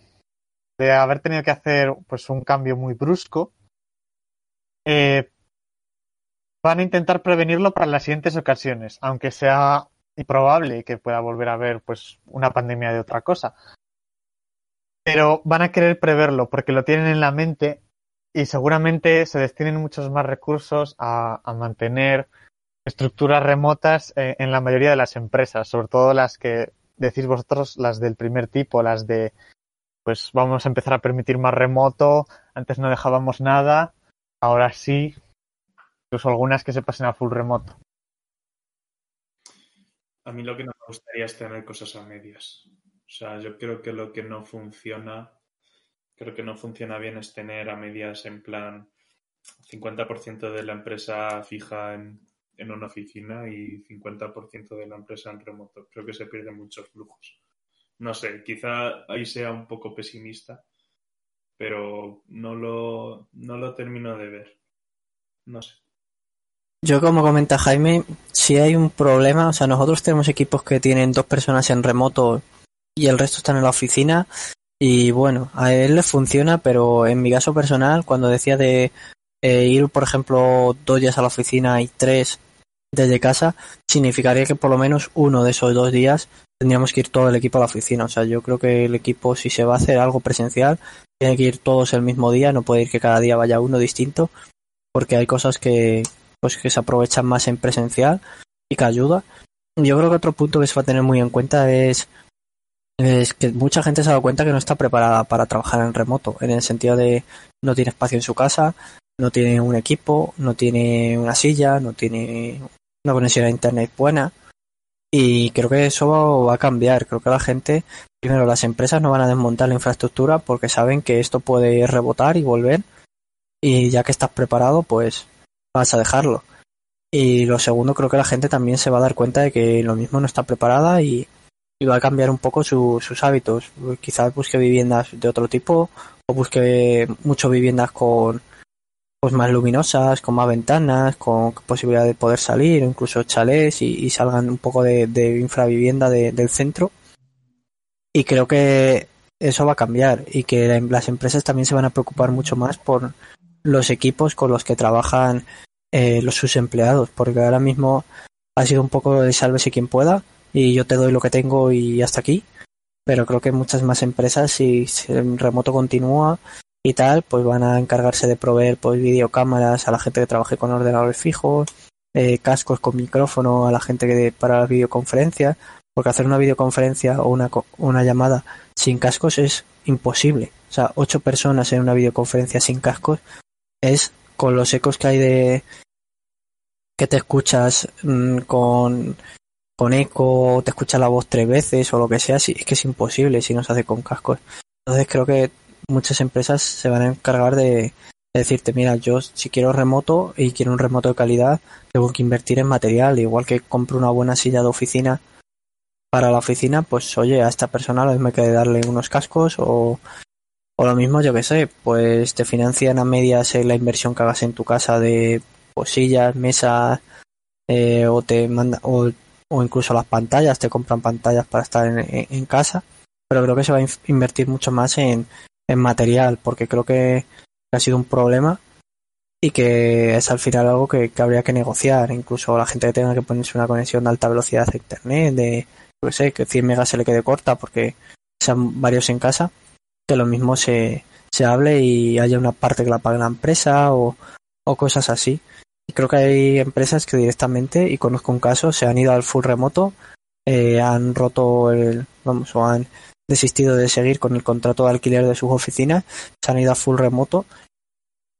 [SPEAKER 2] de haber tenido que hacer pues un cambio muy brusco, eh, van a intentar prevenirlo para las siguientes ocasiones, aunque sea improbable que pueda volver a haber pues una pandemia de otra cosa. pero van a querer preverlo porque lo tienen en la mente y seguramente se destinen muchos más recursos a, mantener estructuras remotas eh, en la mayoría de las empresas, sobre todo las que decís vosotros, las del primer tipo, las de pues vamos a empezar a permitir más remoto, antes no dejábamos nada, ahora sí, incluso algunas que se pasen a full remoto.
[SPEAKER 3] A mí lo que no me gustaría es tener cosas a medias. O sea, yo creo que lo que no funciona, creo que no funciona bien es tener a medias en plan 50% de la empresa fija en, en una oficina y 50% de la empresa en remoto. Creo que se pierden muchos flujos. No sé, quizá ahí sea un poco pesimista, pero no lo, no lo termino de ver. No sé.
[SPEAKER 1] Yo, como comenta Jaime, si hay un problema, o sea, nosotros tenemos equipos que tienen dos personas en remoto y el resto están en la oficina. Y bueno, a él le funciona, pero en mi caso personal, cuando decía de eh, ir, por ejemplo, dos días a la oficina y tres desde casa, significaría que por lo menos uno de esos dos días tendríamos que ir todo el equipo a la oficina. O sea, yo creo que el equipo, si se va a hacer algo presencial, tiene que ir todos el mismo día, no puede ir que cada día vaya uno distinto, porque hay cosas que, pues, que se aprovechan más en presencial y que ayuda. Yo creo que otro punto que se va a tener muy en cuenta es, es que mucha gente se ha dado cuenta que no está preparada para trabajar en remoto, en el sentido de no tiene espacio en su casa, no tiene un equipo, no tiene una silla, no tiene una conexión a internet buena y creo que eso va a cambiar. Creo que la gente, primero, las empresas no van a desmontar la infraestructura porque saben que esto puede rebotar y volver. Y ya que estás preparado, pues vas a dejarlo. Y lo segundo, creo que la gente también se va a dar cuenta de que lo mismo no está preparada y, va a cambiar un poco sus hábitos. Quizás busque viviendas de otro tipo o busque mucho viviendas con pues más luminosas, con más ventanas, con posibilidad de poder salir, incluso chalés y, salgan un poco de, infravivienda del centro. Y creo que eso va a cambiar y que las empresas también se van a preocupar mucho más por los equipos con los que trabajan eh, los sus empleados, porque ahora mismo ha sido un poco de sálvese quien pueda y yo te doy lo que tengo y hasta aquí. Pero creo que muchas más empresas, si el remoto continúa, y tal, pues van a encargarse de proveer pues videocámaras a la gente que trabaje con ordenadores fijos, eh, cascos con micrófono a la gente que para las videoconferencias, porque hacer una videoconferencia o una, una llamada sin cascos es imposible. O sea, ocho personas en una videoconferencia sin cascos es con los ecos que hay de que te escuchas mm, con con eco, te escuchas la voz tres veces o lo que sea, es que es imposible si no se hace con cascos. Entonces creo que muchas empresas se van a encargar de, decirte, mira, yo si quiero remoto y quiero un remoto de calidad, tengo que invertir en material, igual que compro una buena silla de oficina para la oficina, pues oye, a esta persona me que darle unos cascos o, o lo mismo, yo que sé, pues te financian a medias la inversión que hagas en tu casa de pues, sillas, mesas, eh, o te manda, o, o, incluso las pantallas, te compran pantallas para estar en, casa, pero creo que se va a invertir mucho más en, en material, porque creo que ha sido un problema y que es al final algo que, habría que negociar. Incluso la gente que tenga que ponerse una conexión de alta velocidad a internet, de, no sé, que 100 megas se le quede corta porque sean varios en casa, que lo mismo se, se hable y haya una parte que la pague la empresa o, o cosas así. Creo que hay empresas que directamente, y conozco un caso, se han ido al full remoto, eh, han roto el, vamos, o han desistido de seguir con el contrato de alquiler de sus oficinas, se han ido a full remoto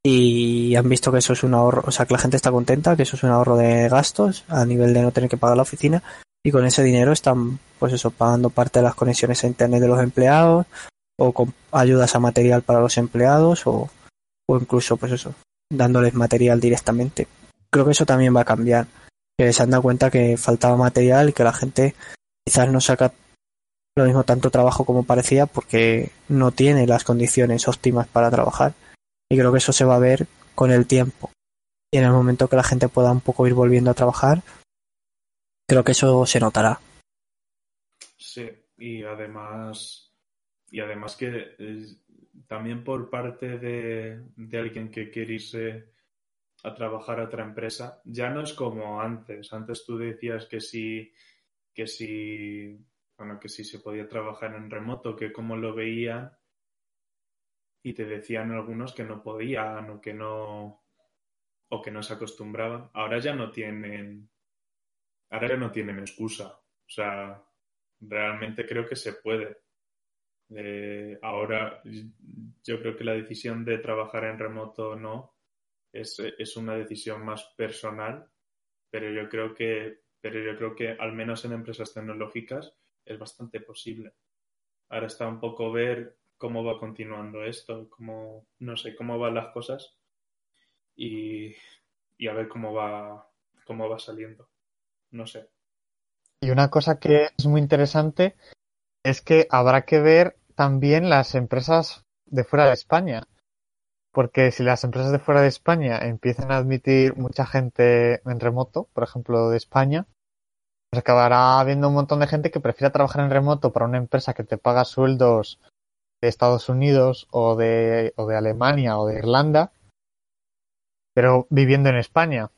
[SPEAKER 1] y han visto que eso es un ahorro, o sea, que la gente está contenta, que eso es un ahorro de gastos a nivel de no tener que pagar la oficina y con ese dinero están, pues eso, pagando parte de las conexiones a internet de los empleados o con ayudas a material para los empleados o, o incluso, pues eso, dándoles material directamente. Creo que eso también va a cambiar, que se han dado cuenta que faltaba material y que la gente quizás no saca lo mismo tanto trabajo como parecía porque no tiene las condiciones óptimas para trabajar. Y creo que eso se va a ver con el tiempo. Y en el momento que la gente pueda un poco ir volviendo a trabajar creo que eso se notará.
[SPEAKER 3] Sí y además y además que también por parte de, de alguien que quiere irse a trabajar a otra empresa ya no es como antes antes tú decías que si que si bueno, que si se podía trabajar en remoto, que como lo veía y te decían algunos que no podían o que no o que no se acostumbraban. Ahora ya no tienen ahora ya no tienen excusa. O sea, realmente creo que se puede. Eh, ahora yo creo que la decisión de trabajar en remoto no es, es, una decisión más personal, pero yo creo que, pero yo creo que al menos en empresas tecnológicas es bastante posible. Ahora está un poco ver cómo va continuando esto, cómo, no sé, cómo van las cosas y, y a ver cómo va, cómo va saliendo. No sé.
[SPEAKER 2] Y una cosa que es muy interesante es que habrá que ver también las empresas de fuera de España. Porque si las empresas de fuera de España empiezan a admitir mucha gente en remoto, por ejemplo de España, pues acabará habiendo un montón de gente que prefiera trabajar en remoto para una empresa que te paga sueldos de Estados Unidos o de, o de Alemania o de Irlanda, pero viviendo en España.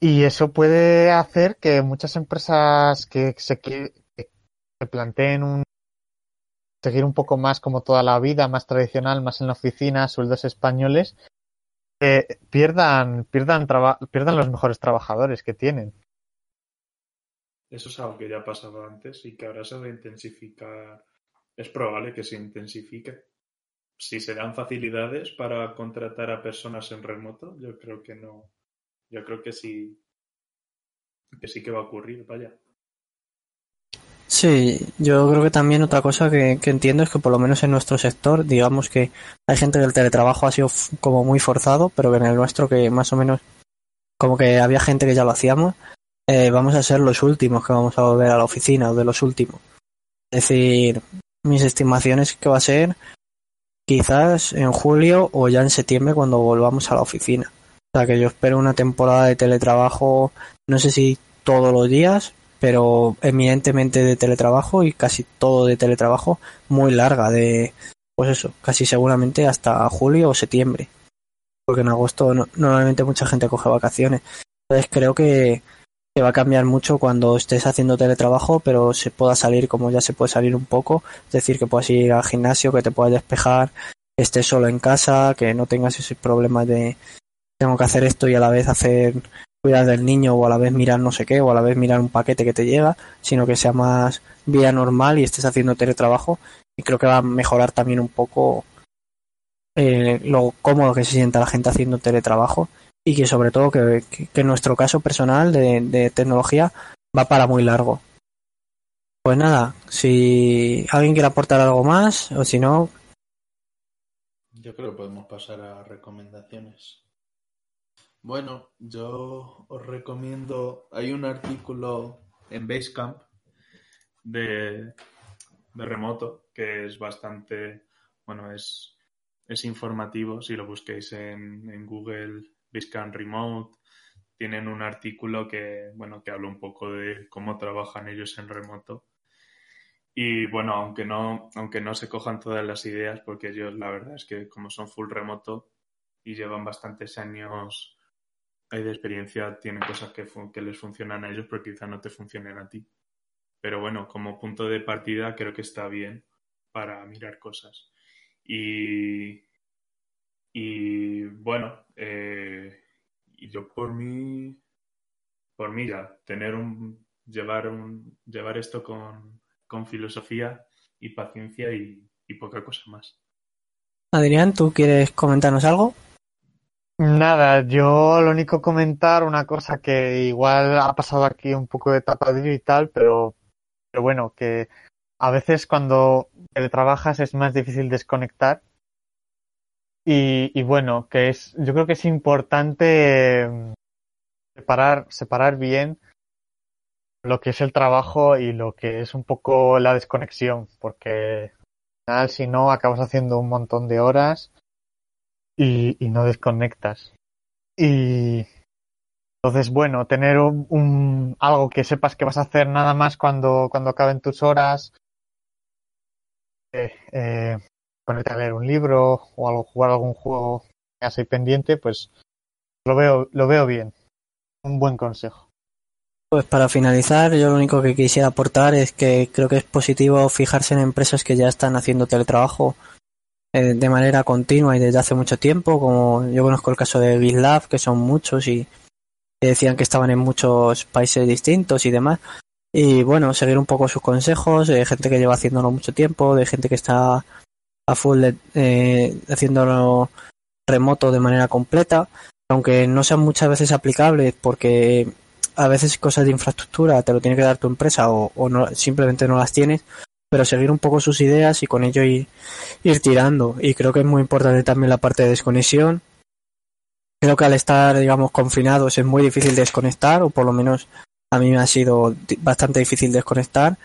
[SPEAKER 2] Y eso puede hacer que muchas empresas que se, que se planteen un seguir un poco más como toda la vida, más tradicional, más en la oficina, sueldos españoles, pierdan, pierdan, pierdan los mejores trabajadores que tienen.
[SPEAKER 3] Eso es algo que ya ha pasado antes y que ahora se va a intensificar. Es probable que se intensifique. Si se dan facilidades para contratar a personas en remoto, yo creo que no. Yo creo que sí. Que sí que va a ocurrir, vaya.
[SPEAKER 1] Sí, yo creo que también otra cosa que, entiendo es que por lo menos en nuestro sector, digamos que hay gente que el teletrabajo ha sido como muy forzado, pero que en el nuestro que más o menos como que había gente que ya lo hacíamos, eh, vamos a ser los últimos que vamos a volver a la oficina o de los últimos. Es decir, mis estimaciones que va a ser quizás en julio o ya en septiembre cuando volvamos a la oficina. O sea que yo espero una temporada de teletrabajo, no sé si todos los días, pero eminentemente de teletrabajo y casi todo de teletrabajo muy larga de pues eso casi seguramente hasta julio o septiembre. Porque en agosto normalmente mucha gente coge vacaciones. Entonces creo que, va a cambiar mucho cuando estés haciendo teletrabajo pero se pueda salir como ya se puede salir un poco. Es decir que puedas ir al gimnasio que te puedas despejar que estés solo en casa que no tengas ese problema de tengo que hacer esto y a la vez hacer cuidar del niño o a la vez mirar no sé qué o a la vez mirar un paquete que te llega, sino que sea más vía normal y estés haciendo teletrabajo y creo que va a mejorar también un poco eh, lo cómodo que se sienta la gente haciendo teletrabajo y que sobre todo que, que, nuestro caso personal de, de tecnología va para muy largo. Pues nada, si alguien quiere aportar algo más o si no...
[SPEAKER 3] Yo creo que podemos pasar a recomendaciones. Bueno, yo os recomiendo, hay un artículo en Basecamp de, de remoto que es bastante, bueno, es, es informativo. Si lo busquéis en, en Google, Basecamp Remote, tienen un artículo que, bueno, que habla un poco de cómo trabajan ellos en remoto. Y bueno, aunque no, aunque no se cojan todas las ideas, porque ellos la verdad es que como son full remoto y llevan bastantes años hay de experiencia, tienen cosas que, que les funcionan a ellos, pero quizá no te funcionen a ti. Pero bueno, como punto de partida creo que está bien para mirar cosas. Y, bueno, eh, yo por mí, por mí ya, tener un, llevar un, llevar esto con, con filosofía y paciencia y, y poca cosa más.
[SPEAKER 1] Adrián, ¿tú quieres comentarnos algo?
[SPEAKER 2] Nada, yo lo único comentar una cosa que igual ha pasado aquí un poco de tapadillo y tal, pero, pero bueno, que a veces cuando trabajas es más difícil desconectar. Y, y bueno, que es, yo creo que es importante mm, separar, separar bien lo que es el trabajo y lo que es un poco la desconexión, porque al final si no acabas haciendo un montón de horas y, no desconectas. Y entonces, bueno, tener un, algo que sepas que vas a hacer nada más cuando, cuando acaben tus horas, eh, eh, ponerte a leer un libro o algo, jugar algún juego que has pendiente, pues lo veo, lo veo bien. Un buen consejo.
[SPEAKER 1] Pues para finalizar, yo lo único que quisiera aportar es que creo que es positivo fijarse en empresas que ya están haciendo teletrabajo eh, de manera continua y desde hace mucho tiempo, como yo conozco el caso de GitLab, que son muchos y decían que estaban en muchos países distintos y demás. Y bueno, seguir un poco sus consejos, de gente que lleva haciéndolo mucho tiempo, de gente que está a full eh, haciéndolo remoto de manera completa, aunque no sean muchas veces aplicables porque a veces cosas de infraestructura te lo tiene que dar tu empresa o, o no, simplemente no las tienes, pero seguir un poco sus ideas y con ello ir, ir tirando. Y creo que es muy importante también la parte de desconexión. Creo que al estar, digamos, confinados es muy difícil desconectar, o por lo menos a mí me ha sido bastante difícil desconectar,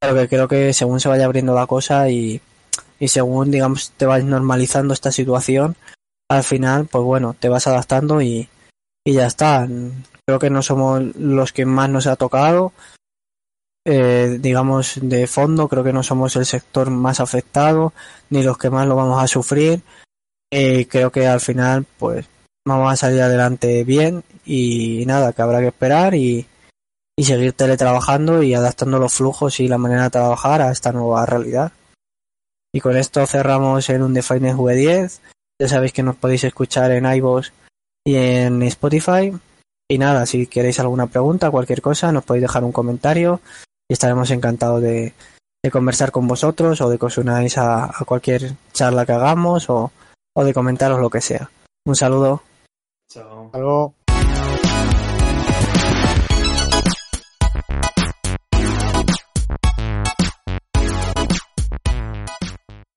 [SPEAKER 1] pero que creo que según se vaya abriendo la cosa y, y según, digamos, te vas normalizando esta situación, al final, pues bueno, te vas adaptando y, y ya está. Creo que no somos los que más nos ha tocado, eh, digamos, de fondo, creo que no somos el sector más afectado, ni los que más lo vamos a sufrir. Eh, creo que al final, pues, vamos a salir adelante bien y nada, que habrá que esperar y, seguir teletrabajando y adaptando los flujos y la manera de trabajar a esta nueva realidad. Y con esto cerramos en un Define V10. Ya sabéis que nos podéis escuchar en iVoox y en Spotify. Y nada, si queréis alguna pregunta, cualquier cosa, nos podéis dejar un comentario y estaremos encantados de, de conversar con vosotros o de que os unáis a, a cualquier charla que hagamos o, o de comentaros lo que sea. Un saludo.
[SPEAKER 3] Chao.
[SPEAKER 2] Hasta luego.